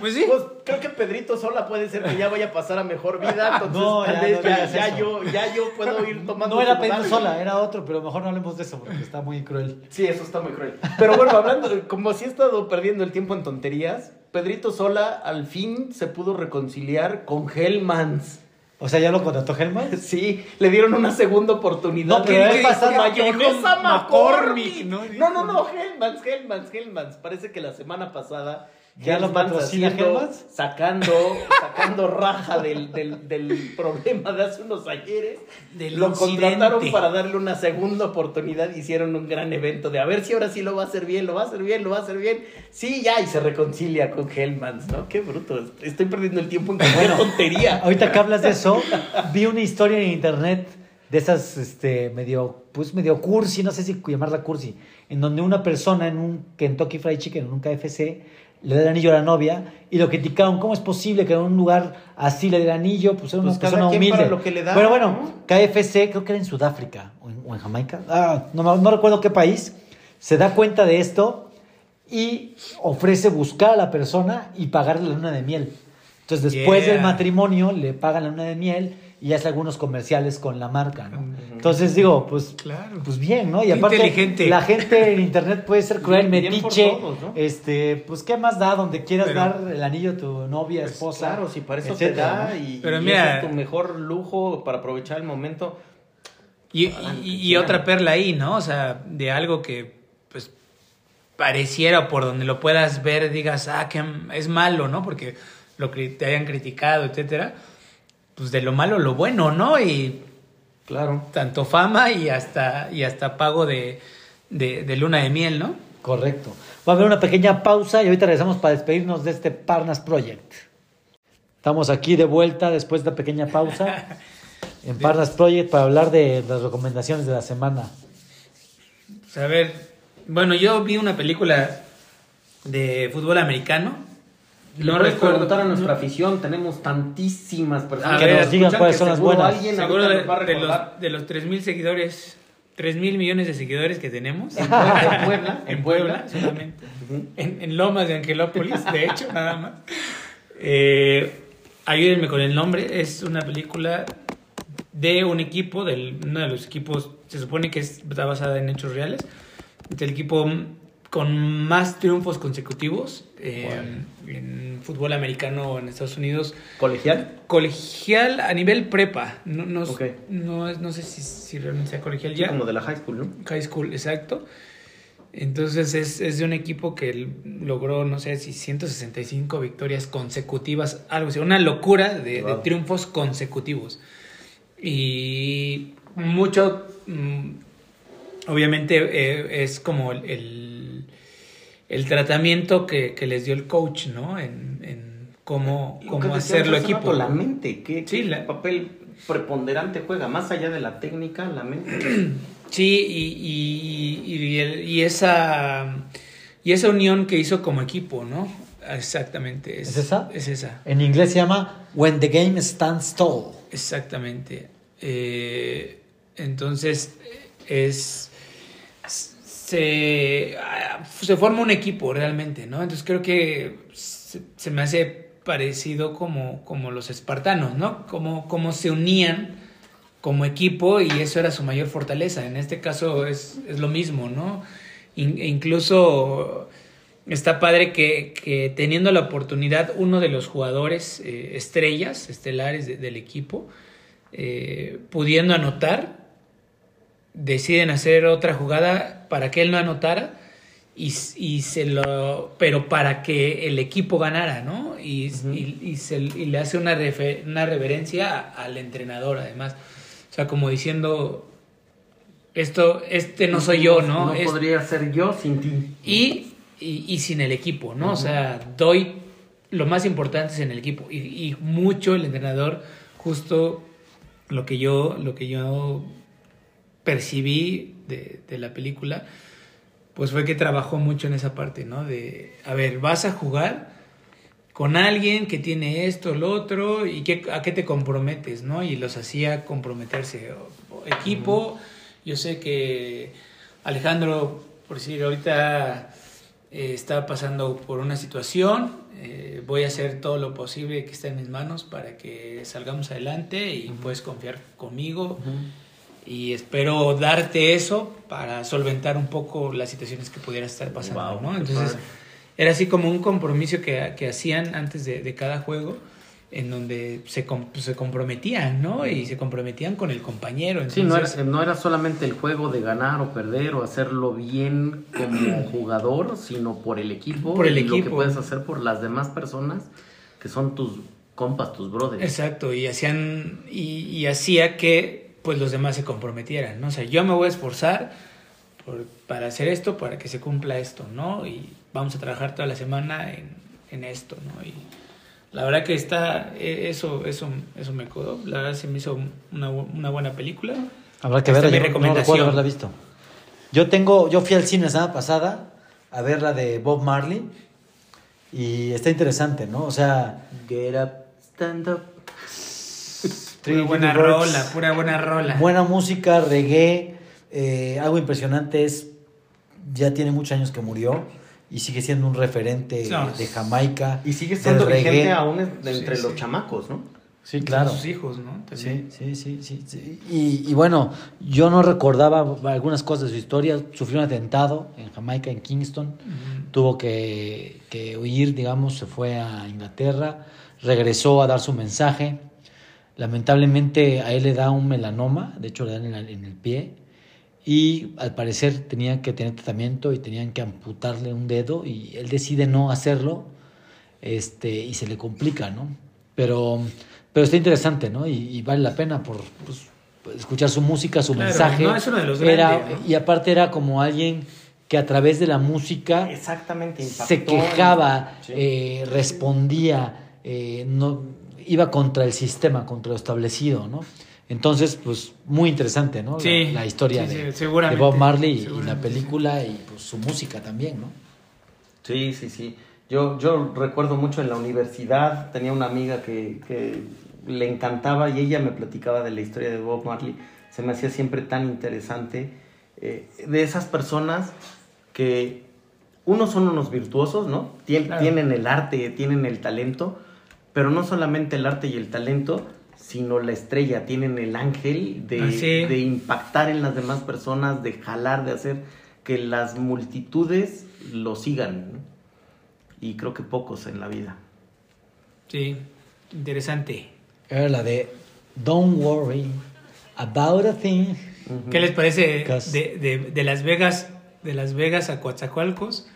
Pues sí. pues creo que Pedrito Sola puede ser que ya vaya a pasar a mejor vida. Entonces, No, tal ya vez no ya, digas ya eso. yo, ya yo puedo ir tomando. No era lugar. sola, era otro, pero mejor no hablemos de eso porque está muy cruel. Sí, eso está muy cruel. Pero bueno, hablando, de- como si he estado perdiendo el tiempo en tonterías, Pedrito Sola al fin se pudo reconciliar con Hellmans. O sea, ya lo contrató Helman. Sí, le dieron una segunda oportunidad. No, pero pasaba- Mayonesa McCormick. No, no, no, Hellmans, Hellmans, Hellmans. Parece que la semana pasada ¿Ya lo Hellmans patrocina haciendo-? Sacando, sacando raja del, del, del problema de hace unos ayeres. Del lo contrataron para darle una segunda oportunidad. Hicieron un gran evento de a ver si ahora sí lo va a hacer bien, lo va a hacer bien, lo va a hacer bien. Sí, ya, y se reconcilia con Hellmans, ¿no? Qué bruto. Estoy perdiendo el tiempo en cualquier tontería. Ahorita que hablas de eso, vi una historia en internet de esas, este, medio, pues medio cursi, no sé si llamarla cursi, en donde una persona en un Kentucky Fried Chicken, en un KFC, le da el anillo a la novia y lo criticaron. ¿Cómo es posible que en un lugar así le dé el anillo? Pues era una Pues persona humilde. para lo que le da, Pero bueno, ¿no? KFC, creo que era en Sudáfrica o en, o en Jamaica, ah, no, me- no recuerdo qué país, se da cuenta de esto y ofrece buscar a la persona y pagarle la luna de miel. Entonces, después Yeah. del matrimonio, le pagan la luna de miel y hace algunos comerciales con la marca, ¿no? Entonces digo, pues, Claro. pues bien, ¿no? Y aparte, inteligente. la gente en internet puede ser cruel, Bien- metiche, todos, ¿no? este, pues, ¿qué más da donde quieras Pero- dar el anillo a tu novia, esposa? Claro, si para eso te da y, Pero y mira- ese es tu mejor lujo para aprovechar el momento. Y, otra perla ahí, ¿no? O sea, de algo que, pues, pareciera por donde lo puedas ver, digas, ah, que es malo, ¿no? Porque lo que te hayan criticado, etcétera. Pues de lo malo lo bueno, ¿no? Y Claro. tanto fama y hasta, y hasta pago de, de, de luna de miel, ¿no? Correcto. Va a haber una pequeña pausa y ahorita regresamos para despedirnos de este Parnas Project. Estamos aquí de vuelta después de esta pequeña pausa en Parnas Project para hablar de las recomendaciones de la semana. Pues, a ver, bueno, yo vi una película de fútbol americano. No preguntar a nuestra afición, tenemos tantísimas personas A que ver, digan cuáles que son las buenas. Alguien Seguro de, nos va a de los, de los 3 mil seguidores, 3 mil millones de seguidores que tenemos. En Puebla, en Puebla, En Puebla, solamente. En, en Lomas de Angelópolis, de hecho, nada más. Eh, ayúdenme con el nombre. Es una película de un equipo, del, uno de los equipos, se supone que es- está basada en hechos reales. Del equipo con más triunfos consecutivos eh, en fútbol americano en Estados Unidos ¿Colegial? colegial a nivel prepa. No, no, no, sé si, si realmente sea colegial Sí, ya. como de la high school, ¿no? High school, exacto. Entonces es, es de un equipo que logró, no sé si 165 victorias consecutivas, algo así, una locura de, triunfos consecutivos. Y mucho, mm, obviamente, eh, es como el, el, tratamiento que, que les dio el coach, ¿no? En, en cómo, cómo hacerlo hace equipo. rato, la mente, ¿qué, Sí, qué la- papel preponderante juega? Más allá de la técnica, la mente. Sí, y, y, y, el- y esa, y esa unión que hizo como equipo, ¿no? Exactamente. ¿Es esa? Es esa, En inglés se llama When the Game Stands Tall. exactamente. Eh, entonces, es... Se, ah, se forma un equipo realmente, ¿no? Entonces creo que se, me hace parecido como, como los espartanos, ¿no? Como, como se unían como equipo y eso era su mayor fortaleza. En este caso es, es lo mismo, ¿no? E incluso está padre que, que teniendo la oportunidad uno de los jugadores eh, estrellas, estelares de- del equipo, eh, pudiendo anotar, deciden hacer otra jugada para que él no anotara y, y se lo pero para que el equipo ganara no y, Ujú. y- y se- y le hace una, refe- una reverencia al entrenador además o sea como diciendo esto este no soy yo no, No Es- podría ser yo sin ti. y, y, y sin el equipo, ¿no? O sea, doy lo más importante es en el equipo. Y, y mucho el entrenador, justo lo que yo, lo que yo percibí de, de la película, pues fue que trabajó mucho en esa parte, ¿no? De, a ver, vas a jugar con alguien que tiene esto, lo otro, y qué, a qué te comprometes, ¿no? Y los hacía comprometerse. O- o equipo, yo sé que Alejandro, por decir, ahorita eh, está pasando por una situación, eh, voy a hacer todo lo posible que esté en mis manos para que salgamos adelante y puedes confiar conmigo y espero darte eso para solventar un poco las situaciones que pudieras estar pasando, Wow, ¿no? Entonces, era así como un compromiso que, que hacían antes de, de cada juego, en donde se, com- se comprometían, ¿no? Y se comprometían con el compañero. Sí, no era, Entonces, no era solamente el juego de ganar o perder o hacerlo bien como jugador, sino por el equipo. Por el y lo que equipo. puedes hacer por las demás personas que son tus compas, tus brothers. Exacto, y hacían, y, y hacía que pues los demás se comprometieran, ¿no? O sea, yo me voy a esforzar por- para hacer esto, para que se cumpla esto, ¿no? Y vamos a trabajar toda la semana en, en esto, ¿no? Y la verdad que está, eh, eso, eso, eso me codó, la verdad se me hizo una, una buena película. Habrá que verla, yo no- recuerdo haberla visto. Yo tengo, yo fui al cine la semana pasada a ver la de Bob Marley y está interesante, ¿no? O sea, Get up, stand up. Pura buena rola, pura buena rola. buena música, reggae, eh, algo impresionante es, ya tiene muchos años que murió y sigue siendo un referente No. de Jamaica. Y sigue siendo reggae. vigente aún en- entre Sí, los sí. chamacos, ¿no? Sí, claro. sus hijos, ¿no? Sí, sí, sí, sí. sí. Y, y bueno, yo no recordaba algunas cosas de su historia. Sufrió un atentado en Jamaica, en Kingston. Tuvo que, que huir, digamos, se fue a Inglaterra, regresó a dar su mensaje. Lamentablemente a él le da un melanoma, de hecho le dan en, la- en el pie. Y al parecer tenían que tener tratamiento y tenían que amputarle un dedo y él decide no hacerlo este, y se le complica, ¿no? Pero, pero está interesante, ¿no? Y, y vale la pena por pues, escuchar su música, su Claro, mensaje. no, es uno de los Era- grandes, ¿no? Y aparte era como alguien que a través de la música Exactamente, se quejaba, Sí. eh, respondía, eh, no, iba contra el sistema, contra lo establecido, ¿no? Entonces, pues muy interesante, ¿no? La- Sí, la, historia sí, de, sí, de seguramente, Bob Marley y- la película y pues, su música también, ¿no? Sí, sí, sí. Yo, yo recuerdo mucho en la universidad, tenía una amiga que, que le encantaba y ella me platicaba de la historia de Bob Marley. Se me hacía siempre tan interesante. eh, de esas personas que unos son unos virtuosos, ¿no? Tien- Claro. Tienen el arte, tienen el talento, pero no solamente el arte y el talento, sino la estrella, tienen el ángel de, Ah, sí. de impactar en las demás personas, de jalar, de hacer que las multitudes lo sigan. ¿no? Y creo que pocos en la vida. Sí, interesante. Era la de Don't worry about a thing. ¿Qué les parece de, de, de Las Vegas, de Las Vegas a Coatzacoalcos,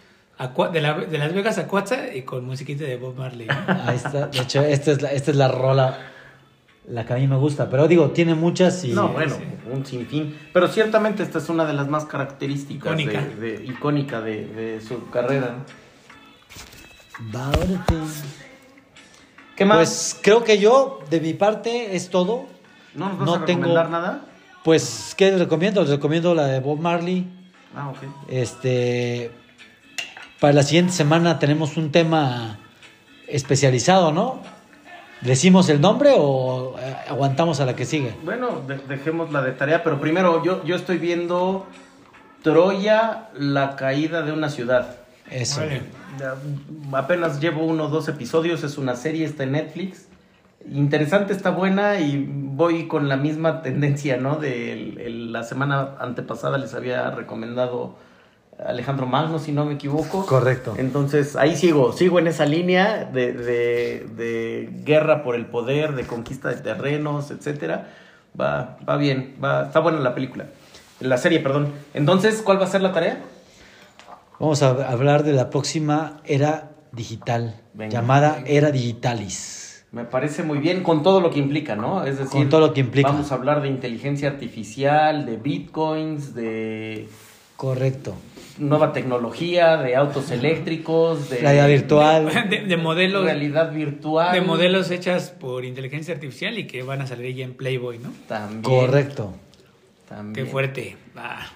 de, la- de Las Vegas a Coatza y con musiquita de Bob Marley? Ahí está. De hecho, esta es la, esta es la rola, la que a mí me gusta. Pero digo, tiene muchas y... no, bueno, sí. un sinfín. Pero ciertamente esta es una de las más características, Icónica. De, de- icónica de, de su carrera. thing. ¿Qué más? Pues creo que yo, de mi parte, es todo. ¿No nos vas no a tengo- recomendar nada? Pues, ¿qué les recomiendo? Les recomiendo la de Bob Marley. Ah, ok. Este, para la siguiente semana tenemos un tema especializado, ¿no? ¿Decimos el nombre o eh, aguantamos a la que sigue? Bueno, de- dejemos la de tarea, pero primero yo, yo estoy viendo Troya, la caída de una ciudad. Eso. Vale. Ya, apenas llevo uno o dos episodios, es una serie, está en Netflix. Interesante, está buena y voy con la misma tendencia, ¿no? De el- el- la semana antepasada les había recomendado Alejandro Magno, si no me equivoco. Correcto. Entonces ahí sigo, sigo en esa línea de, de- de guerra por el poder, de conquista de terrenos, etcétera. Va, va bien, va, está buena la película. La serie, perdón. Entonces, ¿cuál va a ser la tarea? Vamos a hablar de la próxima era digital, Venga. llamada Era Digitalis. Me parece muy bien con todo lo que implica, ¿no? Es decir, Con todo lo que implica. Vamos a hablar de inteligencia artificial, de bitcoins, de Correcto. Nueva tecnología, de autos eléctricos, de Realidad virtual. De, de modelos, realidad virtual. de modelos hechas por inteligencia artificial y que van a salir ya en Playboy, ¿no? También. Correcto. También. Qué fuerte. Ah.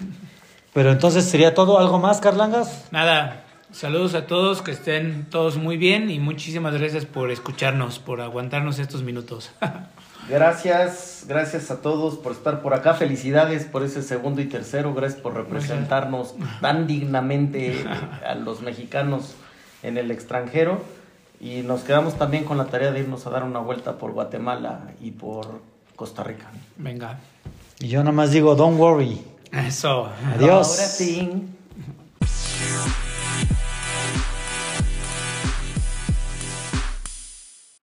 Pero entonces sería todo, ¿algo más, Carlangas? Nada, saludos a todos, que estén todos muy bien y muchísimas gracias por escucharnos, por aguantarnos estos minutos. Gracias, gracias a todos por estar por acá. Felicidades por ese segundo y tercero. Gracias por representarnos tan dignamente a los mexicanos en el extranjero. Y nos quedamos también con la tarea de irnos a dar una vuelta por Guatemala y por Costa Rica. Venga. Y yo nada más digo, don't worry. Eso. Adiós. Ahora sí.